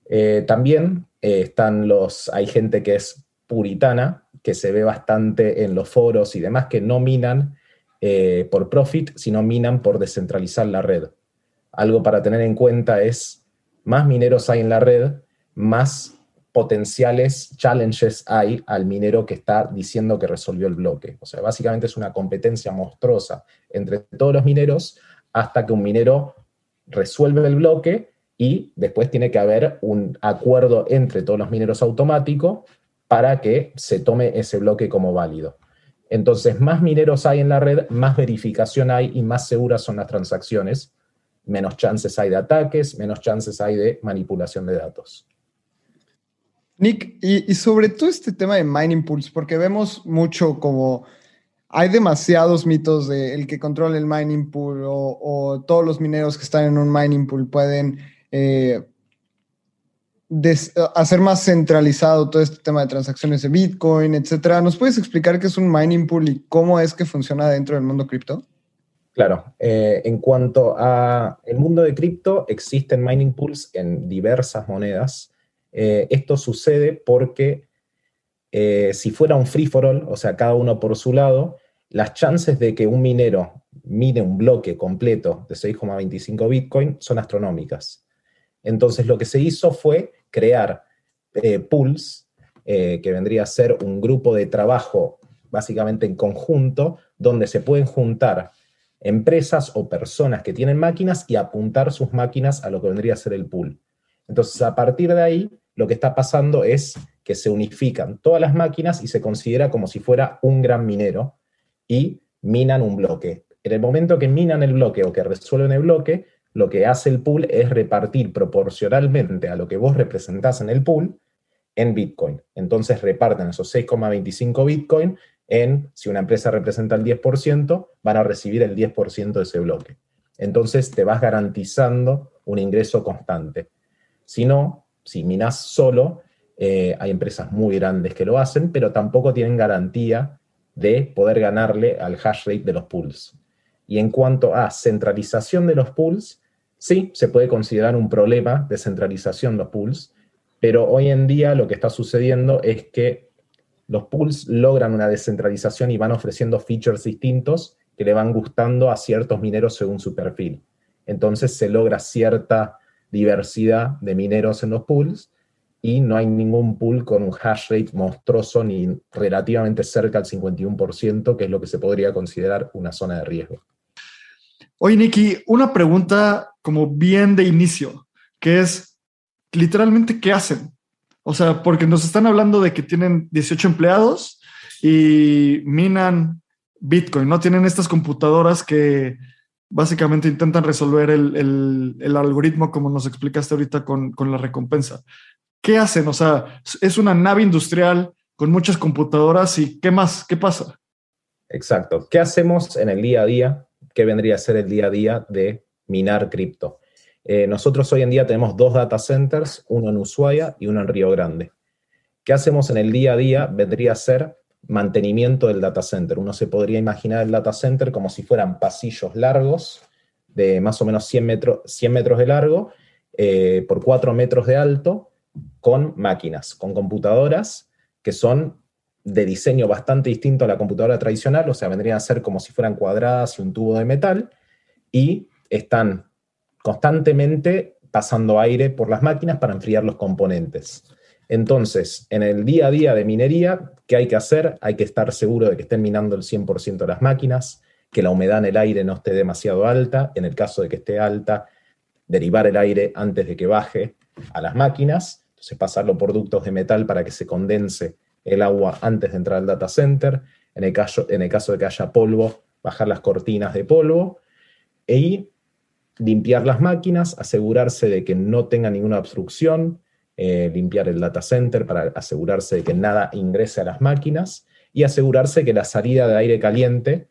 Eh, también están los, hay gente que es puritana, que se ve bastante en los foros y demás, que no minan eh, por profit, sino minan por descentralizar la red. Algo para tener en cuenta es, más mineros hay en la red, más potenciales challenges hay al minero que está diciendo que resolvió el bloque. O sea, básicamente es una competencia monstruosa entre todos los mineros hasta que un minero resuelve el bloque y después tiene que haber un acuerdo entre todos los mineros automático para que se tome ese bloque como válido. Entonces, más mineros hay en la red, más verificación hay y más seguras son las transacciones. Menos chances hay de ataques, menos chances hay de manipulación de datos. Nick, y, sobre todo este tema de mining pools, porque vemos mucho como hay demasiados mitos de el que controla el mining pool o, todos los mineros que están en un mining pool pueden eh, hacer más centralizado todo este tema de transacciones de Bitcoin, etcétera. ¿Nos puedes explicar qué es un mining pool y cómo es que funciona dentro del mundo cripto? Claro, eh, en cuanto a el mundo de cripto, existen mining pools en diversas monedas. Eh, esto sucede porque eh, si fuera un free for all, o sea, cada uno por su lado, las chances de que un minero mine un bloque completo de 6,25 Bitcoin son astronómicas. Entonces lo que se hizo fue crear pools, que vendría a ser un grupo de trabajo básicamente en conjunto, donde se pueden juntar empresas o personas que tienen máquinas y apuntar sus máquinas a lo que vendría a ser el pool. Entonces, a partir de ahí, lo que está pasando es que se unifican todas las máquinas y se considera como si fuera un gran minero y minan un bloque. En el momento que minan el bloque o que resuelven el bloque, lo que hace el pool es repartir proporcionalmente a lo que vos representás en el pool en Bitcoin. Entonces reparten esos 6,25 Bitcoin en, si una empresa representa el 10%, van a recibir el 10% de ese bloque. Entonces te vas garantizando un ingreso constante. Si no, si minas solo, eh, hay empresas muy grandes que lo hacen, pero tampoco tienen garantía de poder ganarle al hash rate de los pools. Y en cuanto a centralización de los pools, sí, se puede considerar un problema de centralización de los pools, pero hoy en día lo que está sucediendo es que los pools logran una descentralización y van ofreciendo features distintos que le van gustando a ciertos mineros según su perfil. Entonces se logra cierta diversidad de mineros en los pools y no hay ningún pool con un hash rate monstruoso ni relativamente cerca al 51%, que es lo que se podría considerar una zona de riesgo. Oye, Nicky, una pregunta como bien de inicio, que es literalmente, ¿qué hacen? O sea, porque nos están hablando de que tienen 18 empleados y minan Bitcoin, ¿no? Tienen estas computadoras que básicamente intentan resolver el, algoritmo como nos explicaste ahorita con, con, la recompensa. ¿Qué hacen? O sea, es una nave industrial con muchas computadoras y ¿qué más? ¿Qué pasa? Exacto. ¿Qué hacemos en el día a día? ¿Qué vendría a ser el día a día de minar cripto? Eh, nosotros hoy en día tenemos dos data centers, uno en Ushuaia y uno en Río Grande. ¿Qué hacemos en el día a día? Vendría a ser mantenimiento del data center. Uno se podría imaginar el data center como si fueran pasillos largos de más o menos 100, metros de largo eh, por 4 metros de alto con máquinas, con computadoras que son de diseño bastante distinto a la computadora tradicional, o sea, vendrían a ser como si fueran cuadradas y un tubo de metal, y están constantemente pasando aire por las máquinas para enfriar los componentes. Entonces, en el día a día de minería, ¿qué hay que hacer? Hay que estar seguro de que estén minando el 100% de las máquinas, que la humedad en el aire no esté demasiado alta, en el caso de que esté alta, derivar el aire antes de que baje a las máquinas, entonces pasarlo por ductos de metal para que se condense el agua antes de entrar al data center, en el caso, en el caso de que haya polvo, bajar las cortinas de polvo, y limpiar las máquinas, asegurarse de que no tenga ninguna obstrucción, eh, limpiar el data center para asegurarse de que nada ingrese a las máquinas y asegurarse que la salida de aire caliente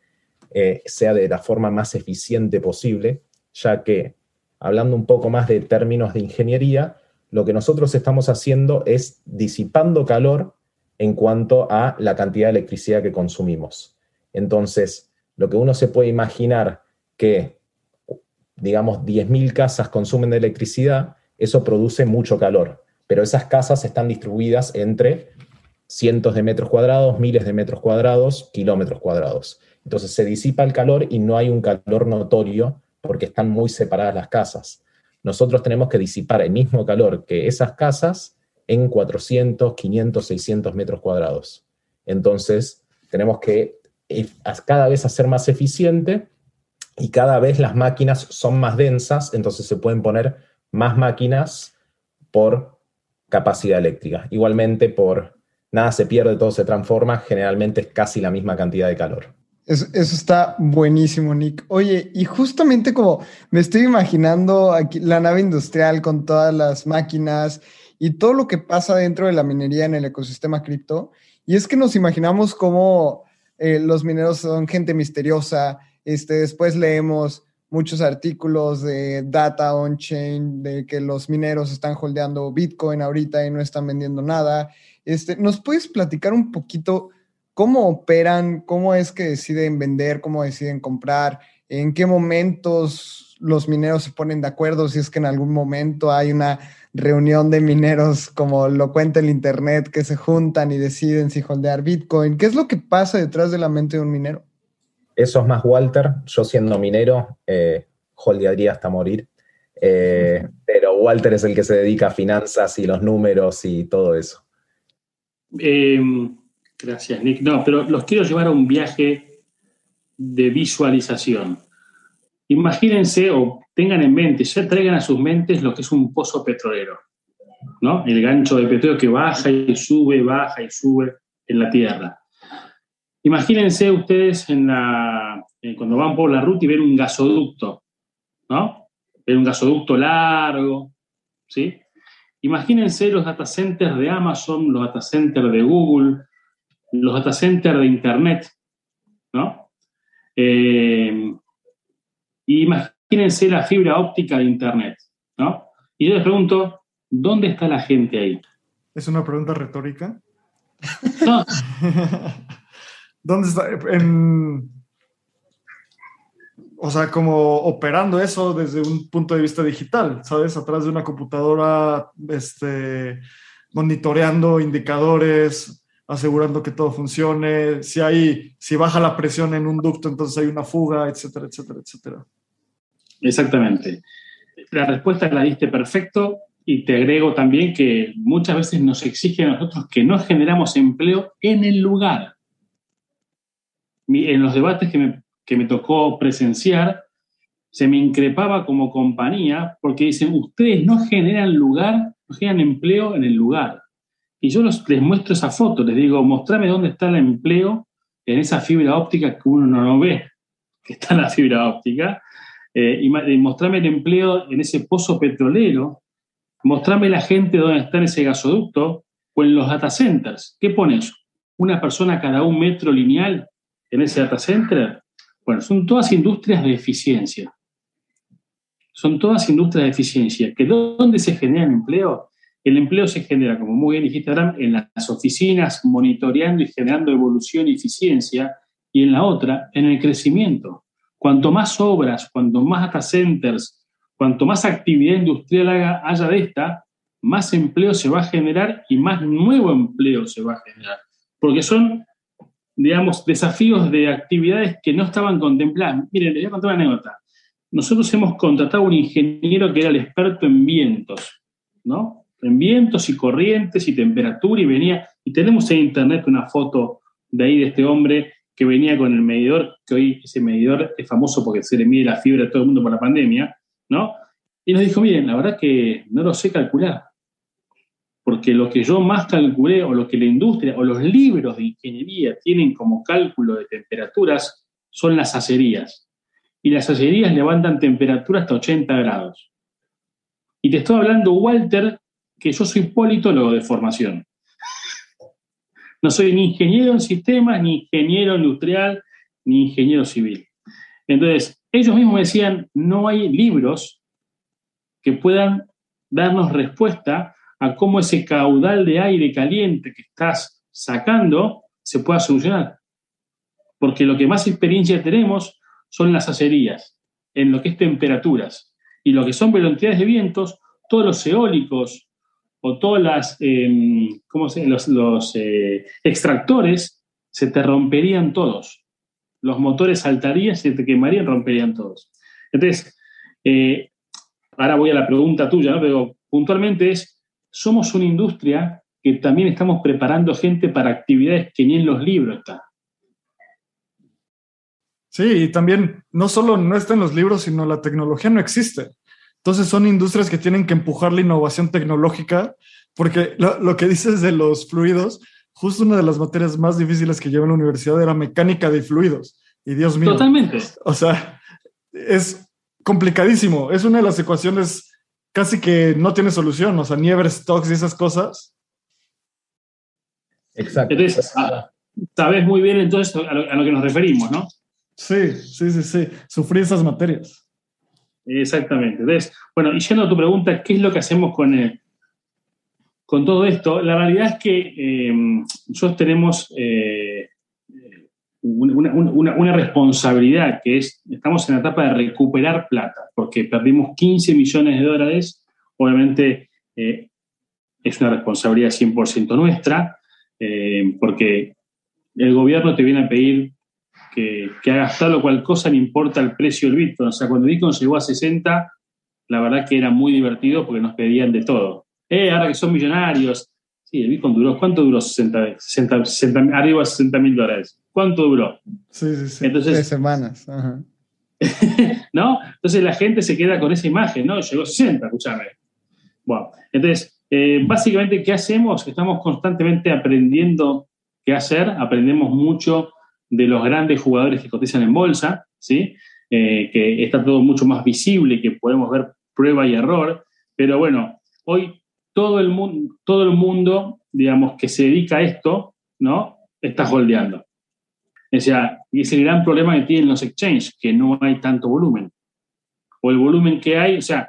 eh, sea de la forma más eficiente posible, ya que, hablando un poco más de términos de ingeniería, lo que nosotros estamos haciendo es disipando calor en cuanto a la cantidad de electricidad que consumimos. Entonces, lo que uno se puede imaginar que digamos, 10.000 casas consumen de electricidad, eso produce mucho calor. Pero esas casas están distribuidas entre cientos de metros cuadrados, miles de metros cuadrados, kilómetros cuadrados. Entonces se disipa el calor y no hay un calor notorio porque están muy separadas las casas. Nosotros tenemos que disipar el mismo calor que esas casas en 400, 500, 600 metros cuadrados. Entonces tenemos que eh, cada vez hacer más eficiente y cada vez las máquinas son más densas, entonces se pueden poner más máquinas por capacidad eléctrica. Igualmente, por nada se pierde, todo se transforma, generalmente es casi la misma cantidad de calor. Eso, está buenísimo, Nick. Oye, y justamente como me estoy imaginando aquí la nave industrial con todas las máquinas y todo lo que pasa dentro de la minería en el ecosistema cripto, y es que nos imaginamos como eh, los mineros son gente misteriosa, este, después leemos muchos artículos de data on-chain, de que los mineros están holdeando Bitcoin ahorita y no están vendiendo nada. Este, ¿Nos puedes platicar un poquito cómo operan, cómo es que deciden vender, cómo deciden comprar, en qué momentos los mineros se ponen de acuerdo, si es que en algún momento hay una reunión de mineros, como lo cuenta el Internet, que se juntan y deciden si holdear Bitcoin? ¿Qué es lo que pasa detrás de la mente de un minero? Eso es más Walter. Yo siendo minero, eh, holdearía hasta morir. Eh, pero Walter es el que se dedica a finanzas y los números y todo eso. Em, gracias, Nick. No, pero los quiero llevar a un viaje de visualización. Imagínense o tengan en mente, ya traigan a sus mentes lo que es un pozo petrolero, ¿no? El gancho de petróleo que baja y sube, baja y sube en la tierra. Imagínense ustedes en la, cuando van por la ruta y ven un gasoducto, ¿no? Ven un gasoducto largo, ¿sí? Imagínense los data centers de Amazon, los data centers de Google, los data centers de Internet, ¿no? Eh, imagínense la fibra óptica de Internet, ¿no? Y yo les pregunto, ¿dónde está la gente ahí? Es una pregunta retórica. No, ¿Dónde está? O sea, como operando eso desde un punto de vista digital, ¿sabes? Atrás de una computadora, este, monitoreando indicadores, asegurando que todo funcione. Si hay, si baja la presión en un ducto, entonces hay una fuga, etcétera, etcétera, etcétera. Exactamente. La respuesta la diste perfecto y te agrego también que muchas veces nos exigen a nosotros que no generamos empleo en el lugar. En los debates que me, que me tocó presenciar, se me increpaba como compañía porque dicen, ustedes no generan lugar, no generan empleo en el lugar. Y yo les muestro esa foto, les digo, mostrame dónde está el empleo en esa fibra óptica que uno no ve, que está en la fibra óptica, eh, y, mostrame el empleo en ese pozo petrolero, mostrame la gente donde está en ese gasoducto o en los data centers. ¿Qué pones? ¿Una persona cada un metro lineal en ese data center? Bueno, son todas industrias de eficiencia. Son todas industrias de eficiencia. ¿Que ¿Dónde se genera el empleo? El empleo se genera, como muy bien dijiste, Abraham, en las oficinas, monitoreando y generando evolución y eficiencia, y en la otra, en el crecimiento. Cuanto más obras, cuanto más data centers, cuanto más actividad industrial haya de esta, más empleo se va a generar y más nuevo empleo se va a generar. Porque son, digamos, desafíos de actividades que no estaban contempladas. Miren, les voy a contar una anécdota. Nosotros hemos contratado a un ingeniero que era el experto en vientos, ¿no? En vientos y corrientes y temperatura y venía, y tenemos en internet una foto de ahí de este hombre que venía con el medidor, que hoy ese medidor es famoso porque se le mide la fibra a todo el mundo por la pandemia, ¿no? Y nos dijo, miren, la verdad que no lo sé calcular, porque lo que yo más calculé, o lo que la industria, o los libros de ingeniería tienen como cálculo de temperaturas, son las acerías. Y las acerías levantan temperatura hasta 80 grados. Y te estoy hablando, Walter, que yo soy politólogo de formación. No soy ni ingeniero en sistemas, ni ingeniero industrial, ni ingeniero civil. Entonces, ellos mismos decían, no hay libros que puedan darnos respuesta a cómo ese caudal de aire caliente que estás sacando se pueda solucionar. Porque lo que más experiencia tenemos son las acerías, en lo que es temperaturas. Y lo que son velocidades de vientos, todos los eólicos o todas las, eh, ¿cómo se, los, los eh, extractores se te romperían todos. Los motores saltarían, se te quemarían, romperían todos. Entonces, eh, ahora voy a la pregunta tuya, ¿no? pero puntualmente es, somos una industria que también estamos preparando gente para actividades que ni en los libros está. Sí, y también no solo no está en los libros, sino la tecnología no existe. Entonces son industrias que tienen que empujar la innovación tecnológica, porque lo, lo, que dices de los fluidos, justo una de las materias más difíciles que llevo en la universidad era mecánica de fluidos. Y Dios mío. Totalmente. O sea, es complicadísimo. Es una de las ecuaciones casi que no tiene solución. O sea, Nieves, Stokes y esas cosas. Exacto. Entonces, sabes muy bien entonces a lo, a lo que nos referimos, ¿no? Sí, sí, sí, sí. Sufrí esas materias. Exactamente. Entonces, bueno, y yendo a tu pregunta, ¿qué es lo que hacemos con, el, con todo esto? La realidad es que eh, nosotros tenemos eh, una, responsabilidad, que es, estamos en la etapa de recuperar plata, porque perdimos 15 millones de dólares, obviamente eh, es una responsabilidad 100% nuestra, eh, porque el gobierno te viene a pedir que, que, hagas tal o cual cosa, no importa el precio del Bitcoin. O sea, cuando Bitcoin llegó a 60, la verdad que era muy divertido porque nos pedían de todo. Eh, ahora que son millonarios. Sí, el Bitcoin duró, ¿cuánto duró 60, 60, 60 arriba de 60 mil dólares? ¿Cuánto duró? Sí, sí, sí. Entonces, Tres semanas. Ajá. ¿No? Entonces la gente se queda con esa imagen, ¿no? Llegó a 60, escúchame. Bueno, entonces, eh, básicamente, ¿qué hacemos? Estamos constantemente aprendiendo qué hacer, aprendemos mucho de los grandes jugadores que cotizan en bolsa, ¿sí? Eh, que está todo mucho más visible, que podemos ver prueba y error, pero bueno, hoy todo el, mundo, todo el mundo, digamos, que se dedica a esto, ¿no? Está holdeando. O sea, es el gran problema que tienen los exchanges, que no hay tanto volumen. O el volumen que hay, o sea,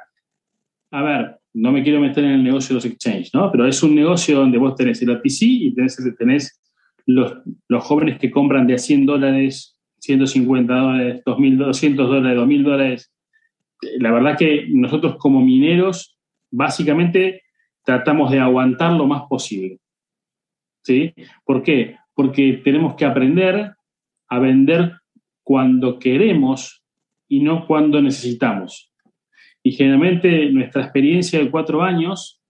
a ver, no me quiero meter en el negocio de los exchanges, ¿no? Pero es un negocio donde vos tenés el OTC y tenés, tenés los, los jóvenes que compran de a 100 dólares, 150 dólares, 2.200 dólares, 2.000 dólares. La verdad que nosotros como mineros, básicamente tratamos de aguantar lo más posible. ¿Sí? ¿Por qué? Porque tenemos que aprender a vender cuando queremos y no cuando necesitamos. Y generalmente nuestra experiencia de cuatro años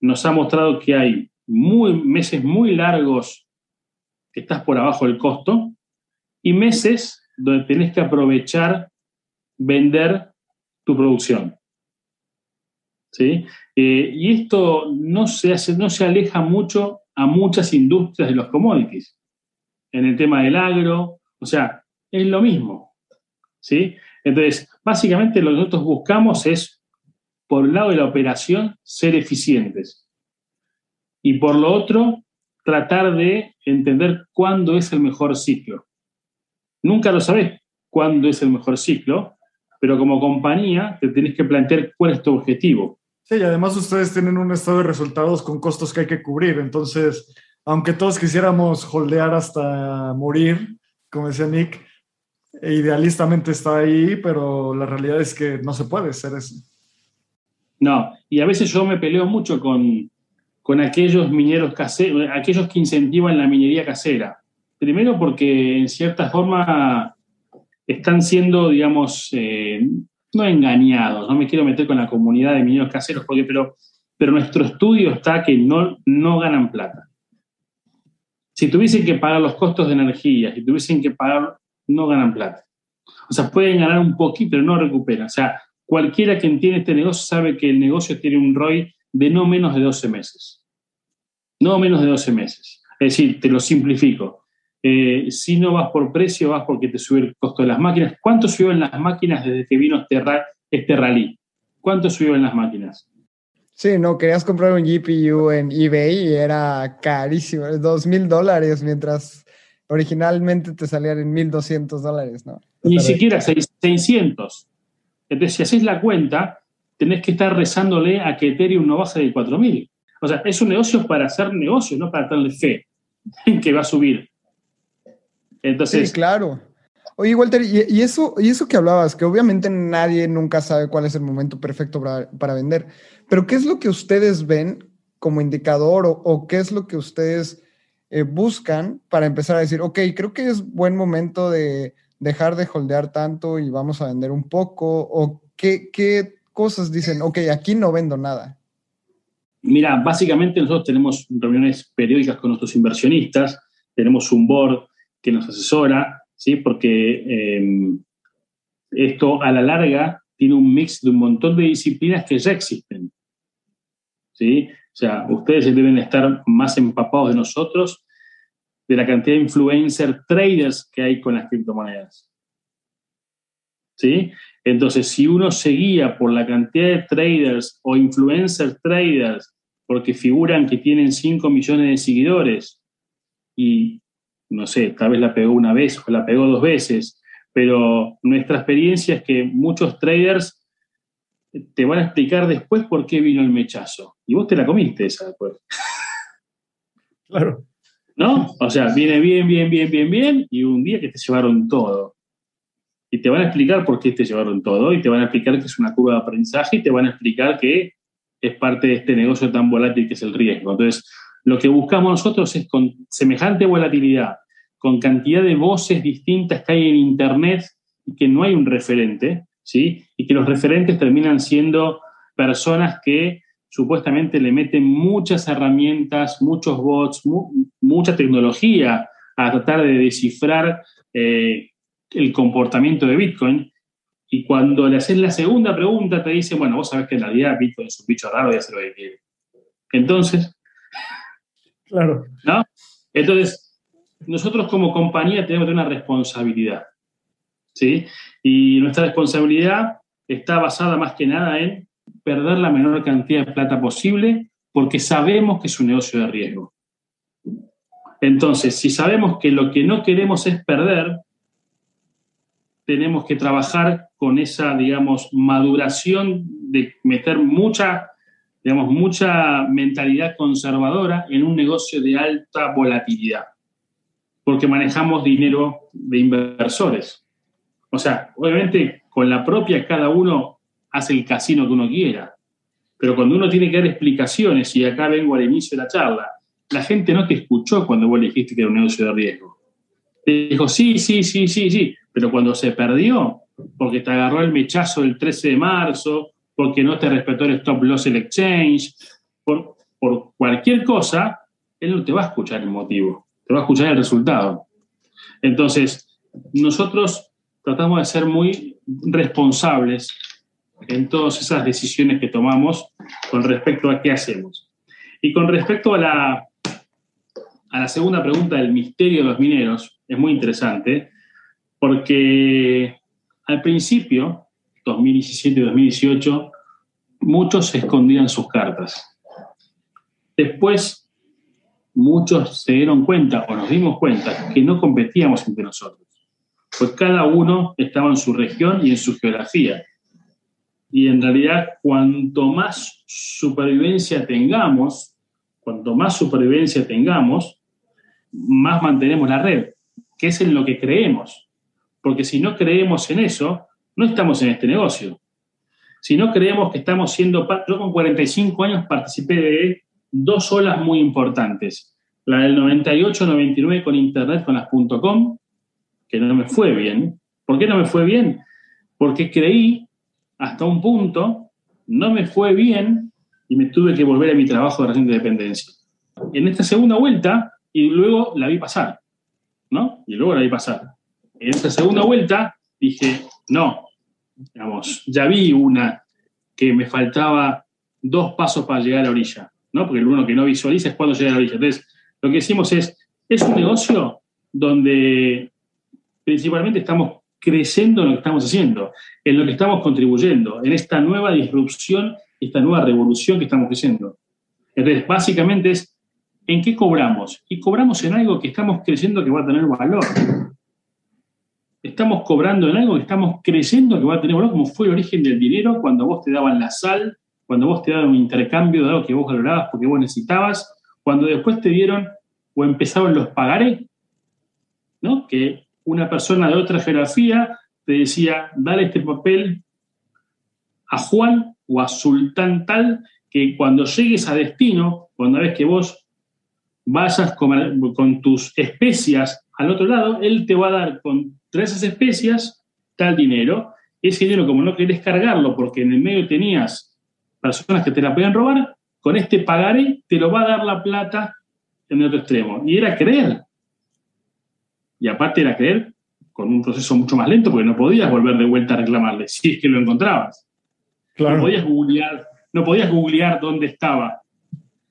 nos ha mostrado que hay meses muy largos que estás por abajo del costo y meses donde tenés que aprovechar vender tu producción. ¿Sí? Eh, y esto no se, no se aleja mucho a muchas industrias de los commodities. En el tema del agro, o sea, es lo mismo. ¿sí? Entonces, básicamente lo que nosotros buscamos es, por el lado de la operación, ser eficientes. Y por lo otro, tratar de entender cuándo es el mejor ciclo. Nunca lo sabes cuándo es el mejor ciclo, pero como compañía te tenés que plantear cuál es tu objetivo. Sí, y además ustedes tienen un estado de resultados con costos que hay que cubrir. Entonces, aunque todos quisiéramos holdear hasta morir, como decía Nick, e idealistamente está ahí, pero la realidad es que no se puede hacer eso. No, y a veces yo me peleo mucho con, con aquellos mineros caseros, aquellos que incentivan la minería casera. Primero porque en cierta forma están siendo, digamos, eh, no engañados, no me quiero meter con la comunidad de mineros caseros, porque, pero, pero nuestro estudio está que no, no ganan plata. Si tuviesen que pagar los costos de energía, si tuviesen que pagar no ganan plata. O sea, pueden ganar un poquito, pero no recuperan. O sea, cualquiera que entiende este negocio sabe que el negocio tiene un ROI de no menos de 12 meses. No menos de 12 meses. Es decir, te lo simplifico. Eh, si no vas por precio, vas porque te sube el costo de las máquinas. ¿Cuánto subió en las máquinas desde que vino este, este rally? ¿Cuánto subió en las máquinas? Sí, no, querías comprar un GPU en eBay y era carísimo, dos mil dólares, mientras originalmente te salían en 1.200 dólares, ¿no? Ni siquiera 600. Entonces, si haces la cuenta, tenés que estar rezándole a que Ethereum no baje de 4.000. O sea, es un negocio para hacer negocio, no para darle fe en que va a subir. Entonces, sí, claro. Oye, Walter, y, eso, y eso que hablabas, que obviamente nadie nunca sabe cuál es el momento perfecto para, vender, pero ¿qué es lo que ustedes ven como indicador o qué es lo que ustedes eh, buscan para empezar a decir, ok, creo que es buen momento de dejar de holdear tanto y vamos a vender un poco? ¿O qué, cosas dicen, ok, aquí no vendo nada? Mira, básicamente nosotros tenemos reuniones periódicas con nuestros inversionistas, tenemos un board que nos asesora, ¿sí? Porque em, esto a la larga tiene un mix de un montón de disciplinas que ya existen, ¿sí? O sea, ustedes deben estar más empapados de nosotros de la cantidad de influencer traders que hay con las criptomonedas. ¿Sí? Entonces, si uno seguía por la cantidad de traders o influencer traders porque figuran que tienen 5 millones de seguidores y, no sé, tal vez la pegó una vez o la pegó dos veces, pero nuestra experiencia es que muchos traders te van a explicar después por qué vino el mechazo. Y vos te la comiste esa después. Claro. ¿No? O sea, viene bien, bien, bien, bien, bien, y un día que te llevaron todo. Y te van a explicar por qué te llevaron todo, y te van a explicar que es una curva de aprendizaje, y te van a explicar que es parte de este negocio tan volátil que es el riesgo. Entonces, lo que buscamos nosotros es con semejante volatilidad, con cantidad de voces distintas que hay en Internet y que no hay un referente, y que los referentes terminan siendo personas que supuestamente le meten muchas herramientas, muchos bots, mucha tecnología a tratar de descifrar eh, el comportamiento de Bitcoin. Y cuando le haces la segunda pregunta, te dice, bueno, vos sabés que en realidad Bitcoin es un bicho raro y hace lo que quiere. Entonces, claro. ¿no? Entonces, nosotros como compañía tenemos una responsabilidad. ¿Sí? Y nuestra responsabilidad está basada más que nada en perder la menor cantidad de plata posible porque sabemos que es un negocio de riesgo. Entonces, si sabemos que lo que no queremos es perder, tenemos que trabajar con esa, digamos, maduración de meter mucha digamos, mucha mentalidad conservadora en un negocio de alta volatilidad, porque manejamos dinero de inversores. O sea, obviamente con la propia cada uno hace el casino que uno quiera, pero cuando uno tiene que dar explicaciones, y acá vengo al inicio de la charla, la gente no te escuchó cuando vos le dijiste que era un negocio de riesgo. Te dijo, sí, sí, sí, sí, sí, pero cuando se perdió, porque te agarró el mechazo del 13 de marzo, porque no te respetó el stop loss el exchange, por, por cualquier cosa, él no te va a escuchar el motivo, te va a escuchar el resultado. Entonces, nosotros tratamos de ser muy responsables en todas esas decisiones que tomamos con respecto a qué hacemos. Y con respecto a la, a la segunda pregunta del misterio de los mineros, es muy interesante, porque al principio, 2017 y 2018, muchos escondían sus cartas. Después, muchos se dieron cuenta o nos dimos cuenta que no competíamos entre nosotros, pues cada uno estaba en su región y en su geografía y en realidad, cuanto más supervivencia tengamos, cuanto más supervivencia tengamos, más mantenemos la red, que es en lo que creemos. Porque si no creemos en eso, no estamos en este negocio. Si no creemos que estamos siendo... Yo con 45 años participé de dos olas muy importantes. La del 98-99 con Internet, con las .com, que no me fue bien. ¿Por qué no me fue bien? Porque creí hasta un punto, no me fue bien y me tuve que volver a mi trabajo de reciente dependencia. En esta segunda vuelta, y luego la vi pasar, ¿no? Y luego la vi pasar. En esta segunda vuelta dije, no, digamos, ya vi una que me faltaba dos pasos para llegar a la orilla, ¿no? Porque el uno que no visualiza es cuando llega a la orilla. Entonces, lo que decimos es, es un negocio donde principalmente estamos creciendo en lo que estamos haciendo, en lo que estamos contribuyendo, en esta nueva disrupción, esta nueva revolución que estamos creciendo. Entonces, básicamente es, ¿en qué cobramos? Y cobramos en algo que estamos creciendo que va a tener valor. Estamos cobrando en algo que estamos creciendo que va a tener valor, como fue el origen del dinero cuando vos te daban la sal, cuando vos te daban un intercambio de algo que vos valorabas porque vos necesitabas, cuando después te dieron o empezaron los pagaré, ¿no? Que una persona de otra jerarquía te decía, dale este papel a Juan o a Sultán tal, que cuando llegues a destino, cuando ves que vos vayas con, tus especias al otro lado, él te va a dar con esas especias tal dinero. Ese dinero, como no querés cargarlo porque en el medio tenías personas que te la podían robar, con este pagaré te lo va a dar la plata en el otro extremo. Y era creer. Y aparte era creer con un proceso mucho más lento porque no podías volver de vuelta a reclamarle si es que lo encontrabas. No podías googlear, no podías googlear dónde estaba.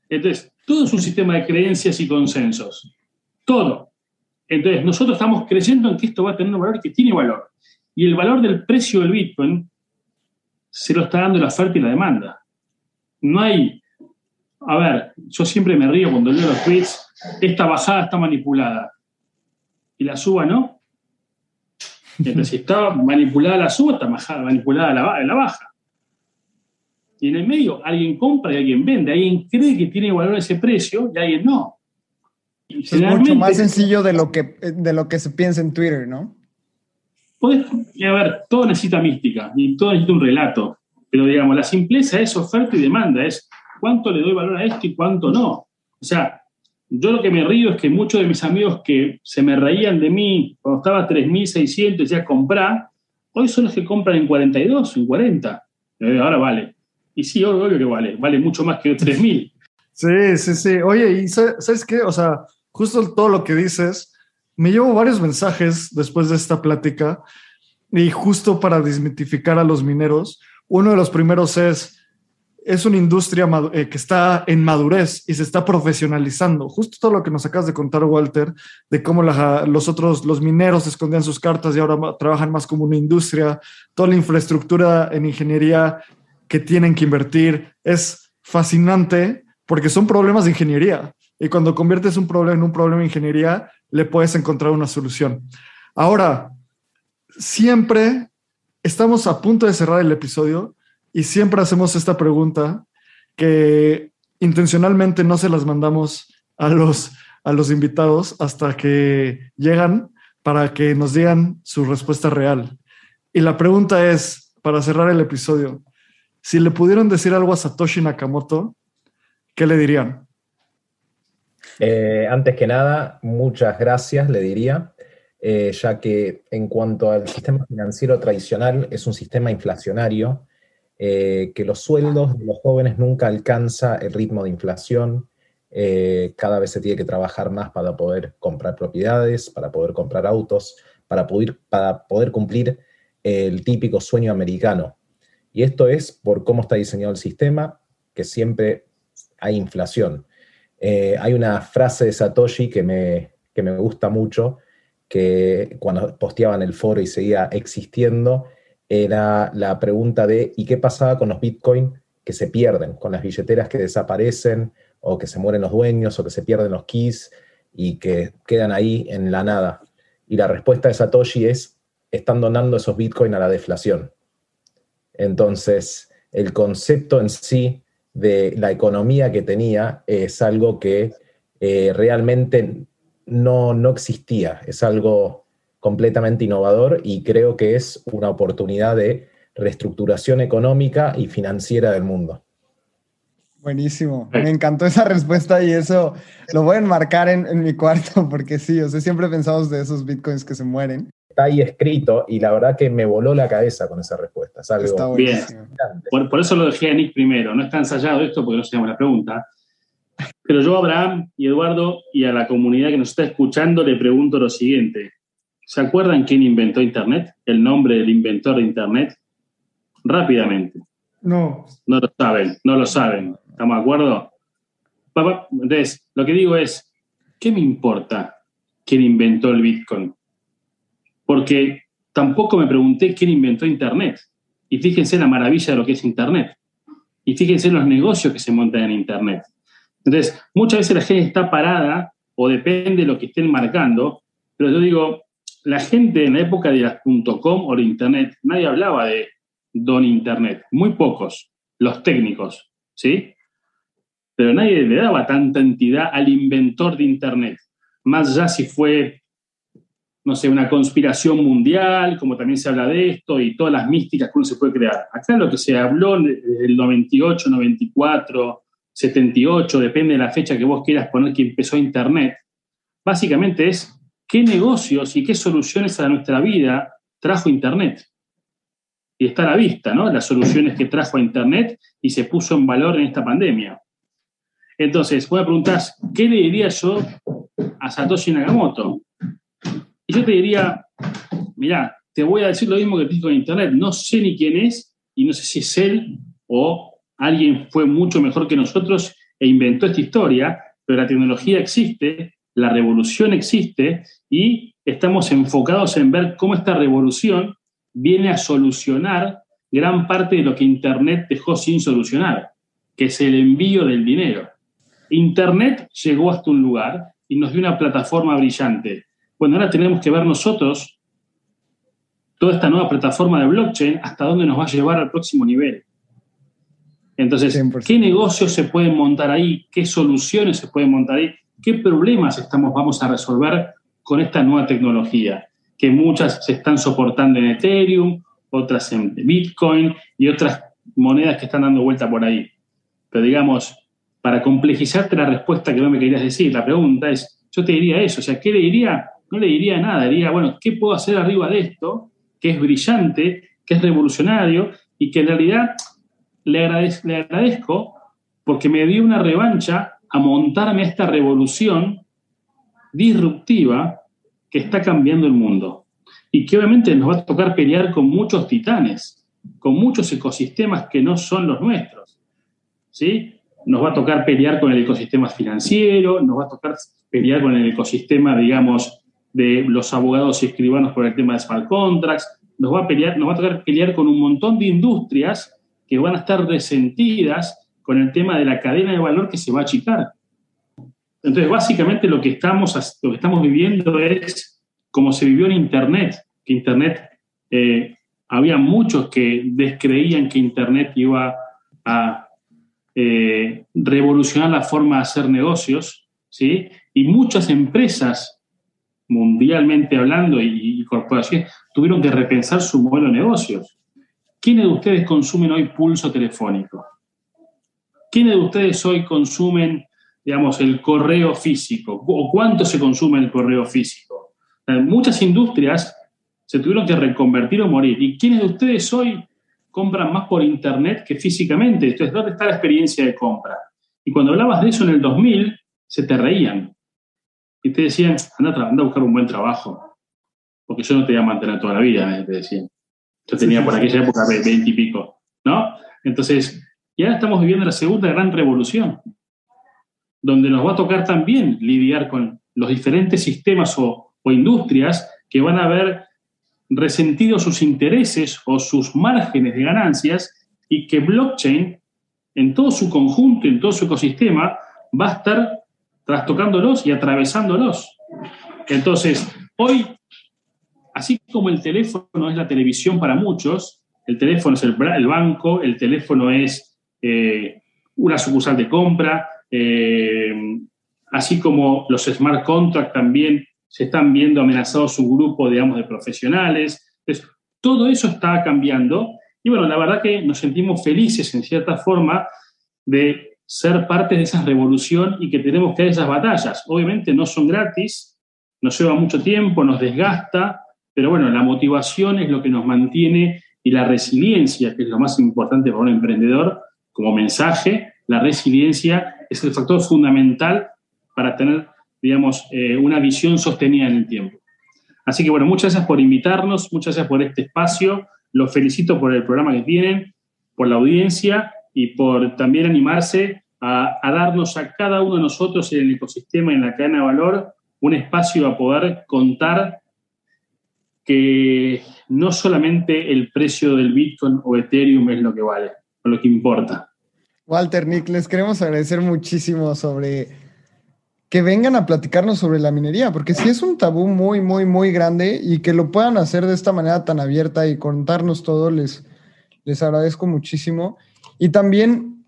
Entonces, todo es un sistema de creencias y consensos. Todo. Entonces, nosotros estamos creyendo en que esto va a tener un valor que tiene valor. Y el valor del precio del Bitcoin se lo está dando la oferta y la demanda. No hay. A ver, yo siempre me río cuando leo los tweets. Esta bajada está manipulada y la suba no. Entonces, si está manipulada la suba, está manipulada la, la baja. Y en el medio alguien compra y alguien vende, alguien cree que tiene valor ese precio y alguien no. Es mucho más sencillo de lo, que, de lo que se piensa en Twitter, ¿no? a ver, todo necesita mística y todo necesita un relato. Pero digamos, la simpleza es oferta y demanda, es cuánto le doy valor a esto y cuánto no. O sea, yo lo que me río es que muchos de mis amigos que se me reían de mí cuando estaba 3.600 y decía comprar, hoy son los que compran en 42, en 40. Ahora vale. Y sí, obvio que vale. Vale mucho más que 3.000. Sí, sí, sí. Oye, ¿y sabes qué? O sea, justo todo lo que dices, me llevo varios mensajes después de esta plática y justo para desmitificar a los mineros, uno de los primeros es, es una industria eh, que está en madurez y se está profesionalizando. Justo todo lo que nos acabas de contar, Walter, de cómo los otros, los mineros escondían sus cartas y ahora trabajan más como una industria, toda la infraestructura en ingeniería que tienen que invertir, es fascinante porque son problemas de ingeniería. Y cuando conviertes un problema en un problema de ingeniería, le puedes encontrar una solución. Ahora, siempre estamos a punto de cerrar el episodio y siempre hacemos esta pregunta que intencionalmente no se las mandamos a los, a los invitados hasta que llegan para que nos digan su respuesta real. Y la pregunta es, para cerrar el episodio, si le pudieron decir algo a Satoshi Nakamoto, ¿qué le dirían? Eh, antes que nada, muchas gracias, le diría, eh, ya que en cuanto al sistema financiero tradicional es un sistema inflacionario, eh, que los sueldos de los jóvenes nunca alcanza el ritmo de inflación, cada vez se tiene que trabajar más para poder comprar propiedades, para poder comprar autos, para poder, cumplir el típico sueño americano. Y esto es por cómo está diseñado el sistema, que siempre hay inflación. Eh, hay una frase de Satoshi que me, me gusta mucho, que cuando posteaba en el foro y seguía existiendo, era la pregunta de ¿y qué pasaba con los Bitcoin que se pierden, con las billeteras que desaparecen o que se mueren los dueños o que se pierden los keys y que quedan ahí en la nada? Y la respuesta de Satoshi es, están donando esos Bitcoin a la deflación. Entonces, el concepto en sí de la economía que tenía es algo que eh, realmente no, no existía, es algo completamente innovador y creo que es una oportunidad de reestructuración económica y financiera del mundo. Buenísimo, me encantó esa respuesta y eso lo voy a enmarcar en, en mi cuarto porque sí, o sea, siempre pensamos de esos bitcoins que se mueren está ahí escrito y la verdad que me voló la cabeza con esa respuesta. está bien. Por, eso lo dejé a Nick primero. No está ensayado esto porque no se llama la pregunta. Pero yo a Abraham y Eduardo y a la comunidad que nos está escuchando le pregunto lo siguiente. ¿Se acuerdan quién inventó Internet? El nombre del inventor de Internet. Rápidamente. No. No lo saben, no lo saben. ¿Estamos de acuerdo? Entonces, lo que digo es, ¿qué me importa quién inventó el Bitcoin? porque tampoco me pregunté quién inventó Internet. Y fíjense la maravilla de lo que es Internet. Y fíjense los negocios que se montan en Internet. Entonces, muchas veces la gente está parada o depende de lo que estén marcando, pero yo digo, la gente en la época de las .com o de Internet, nadie hablaba de don Internet, muy pocos, los técnicos, ¿sí? Pero nadie le daba tanta entidad al inventor de Internet, más allá si fue no sé, una conspiración mundial, como también se habla de esto, y todas las místicas que uno se puede crear. Acá lo que se habló desde el 98, 94, 78, depende de la fecha que vos quieras poner que empezó Internet, básicamente es qué negocios y qué soluciones a nuestra vida trajo Internet. Y está a la vista, ¿no? Las soluciones que trajo a Internet y se puso en valor en esta pandemia. Entonces, vos me preguntás, ¿qué le diría yo a Satoshi Nakamoto? Y yo te diría, mira, te voy a decir lo mismo que te en Internet, no sé ni quién es y no sé si es él o alguien fue mucho mejor que nosotros e inventó esta historia, pero la tecnología existe, la revolución existe y estamos enfocados en ver cómo esta revolución viene a solucionar gran parte de lo que Internet dejó sin solucionar, que es el envío del dinero. Internet llegó hasta un lugar y nos dio una plataforma brillante, bueno, ahora tenemos que ver nosotros toda esta nueva plataforma de blockchain hasta dónde nos va a llevar al próximo nivel. Entonces, ¿qué negocios se pueden montar ahí? ¿Qué soluciones se pueden montar ahí? ¿Qué problemas estamos, vamos a resolver con esta nueva tecnología? Que muchas se están soportando en Ethereum, otras en Bitcoin y otras monedas que están dando vuelta por ahí. Pero digamos, para complejizarte la respuesta que no me querías decir, la pregunta es, yo te diría eso, o sea, ¿qué le diría no le diría nada, diría, bueno, ¿qué puedo hacer arriba de esto? Que es brillante, que es revolucionario y que en realidad le, agradezco porque me dio una revancha a montarme a esta revolución disruptiva que está cambiando el mundo. Y que obviamente nos va a tocar pelear con muchos titanes, con muchos ecosistemas que no son los nuestros. ¿sí? Nos va a tocar pelear con el ecosistema financiero, nos va a tocar pelear con el ecosistema, digamos, de los abogados y escribanos por el tema de smart contracts, nos va a, pelear, nos va a tocar pelear con un montón de industrias que van a estar resentidas con el tema de la cadena de valor que se va a achicar. Entonces, básicamente lo que estamos, lo que estamos viviendo es como se vivió en Internet, que Internet, eh, había muchos que descreían que Internet iba a eh, revolucionar la forma de hacer negocios, ¿sí? Y muchas empresas, mundialmente hablando, y, y corporaciones, tuvieron que repensar su modelo de negocios. ¿Quiénes de ustedes consumen hoy pulso telefónico? ¿Quiénes de ustedes hoy consumen, digamos, el correo físico? ¿O cuánto se consume el correo físico? Muchas industrias se tuvieron que reconvertir o morir. ¿Y quiénes de ustedes hoy compran más por internet que físicamente? Entonces, ¿dónde está la experiencia de compra? Y cuando hablabas de eso en el 2000, se te reían. Y te decían, anda, anda a buscar un buen trabajo. Porque yo no te voy a mantener toda la vida, te decían. Yo tenía por aquella época 20 y pico, ¿no? Entonces, y ahora estamos viviendo la segunda gran revolución, donde nos va a tocar también lidiar con los diferentes sistemas o, industrias que van a haber resentido sus intereses o sus márgenes de ganancias y que blockchain en todo su conjunto, en todo su ecosistema, va a estar trastocándolos y atravesándolos. Entonces, hoy, así como el teléfono es la televisión para muchos, el teléfono es el, el banco, el teléfono es eh, una sucursal de compra, eh, así como los smart contracts también se están viendo amenazados su grupo, digamos, de profesionales. Entonces, todo eso está cambiando y bueno, la verdad que nos sentimos felices en cierta forma de ser parte de esa revolución y que tenemos que dar esas batallas. Obviamente no son gratis, nos lleva mucho tiempo, nos desgasta, pero bueno, la motivación es lo que nos mantiene y la resiliencia, que es lo más importante para un emprendedor, como mensaje, la resiliencia es el factor fundamental para tener, digamos, eh, una visión sostenida en el tiempo. Así que bueno, muchas gracias por invitarnos, muchas gracias por este espacio, los felicito por el programa que tienen, por la audiencia y por también animarse a, a darnos a cada uno de nosotros en el ecosistema, en la cadena de valor, un espacio a poder contar que no solamente el precio del Bitcoin o Ethereum es lo que vale, lo que importa. Walter, Nick, les queremos agradecer muchísimo sobre que vengan a platicarnos sobre la minería, porque sí es un tabú muy, muy, muy grande y que lo puedan hacer de esta manera tan abierta y contarnos todo, les, les agradezco muchísimo. Y también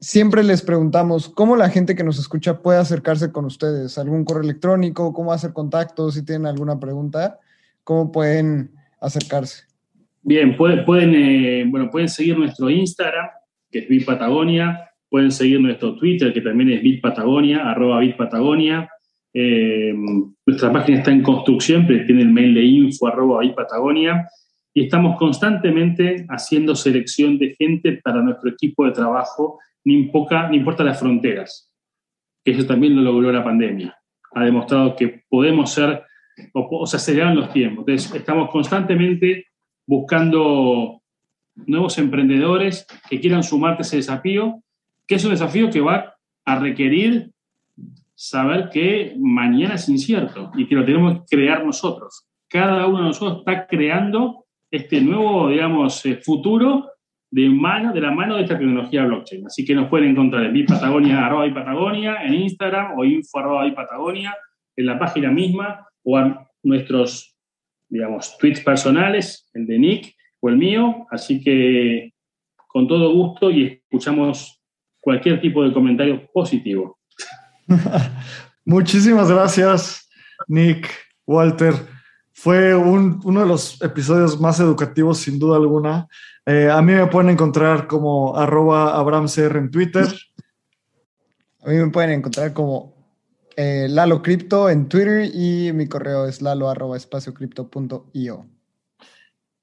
siempre les preguntamos cómo la gente que nos escucha puede acercarse con ustedes, algún correo electrónico, cómo hacer contacto, si tienen alguna pregunta, cómo pueden acercarse. Bien, pueden, pueden, eh, bueno, pueden seguir nuestro Instagram, que es Bitpatagonia. Pueden seguir nuestro Twitter, que también es Bitpatagonia, arroba Bitpatagonia. Eh, nuestra página está en construcción, pero tiene el mail de info arroba Bitpatagonia. Y estamos constantemente haciendo selección de gente para nuestro equipo de trabajo, ni, importa, ni importa las fronteras. Eso también lo logró la pandemia. Ha demostrado que podemos ser, o, o se aceleran los tiempos. Entonces, estamos constantemente buscando nuevos emprendedores que quieran sumarte a ese desafío, que es un desafío que va a requerir saber que mañana es incierto y que lo tenemos que crear nosotros. Cada uno de nosotros está creando este nuevo, digamos, eh, futuro de, mano, de la mano de esta tecnología blockchain. Así que nos pueden encontrar en Patagonia, arroba Patagonia, en Instagram o info arroba Patagonia, en la página misma o en nuestros digamos, tweets personales, el de Nick o el mío, así que con todo gusto y escuchamos cualquier tipo de comentario positivo. Muchísimas gracias, Nick, Walter. Fue uno de los episodios más educativos, sin duda alguna. Eh, a mí me pueden encontrar como arroba abramcr en Twitter. A mí me pueden encontrar como eh, Lalo Crypto en Twitter y mi correo es lalo arroba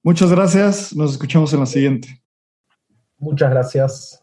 Muchas gracias. Nos escuchamos en la siguiente. Muchas gracias.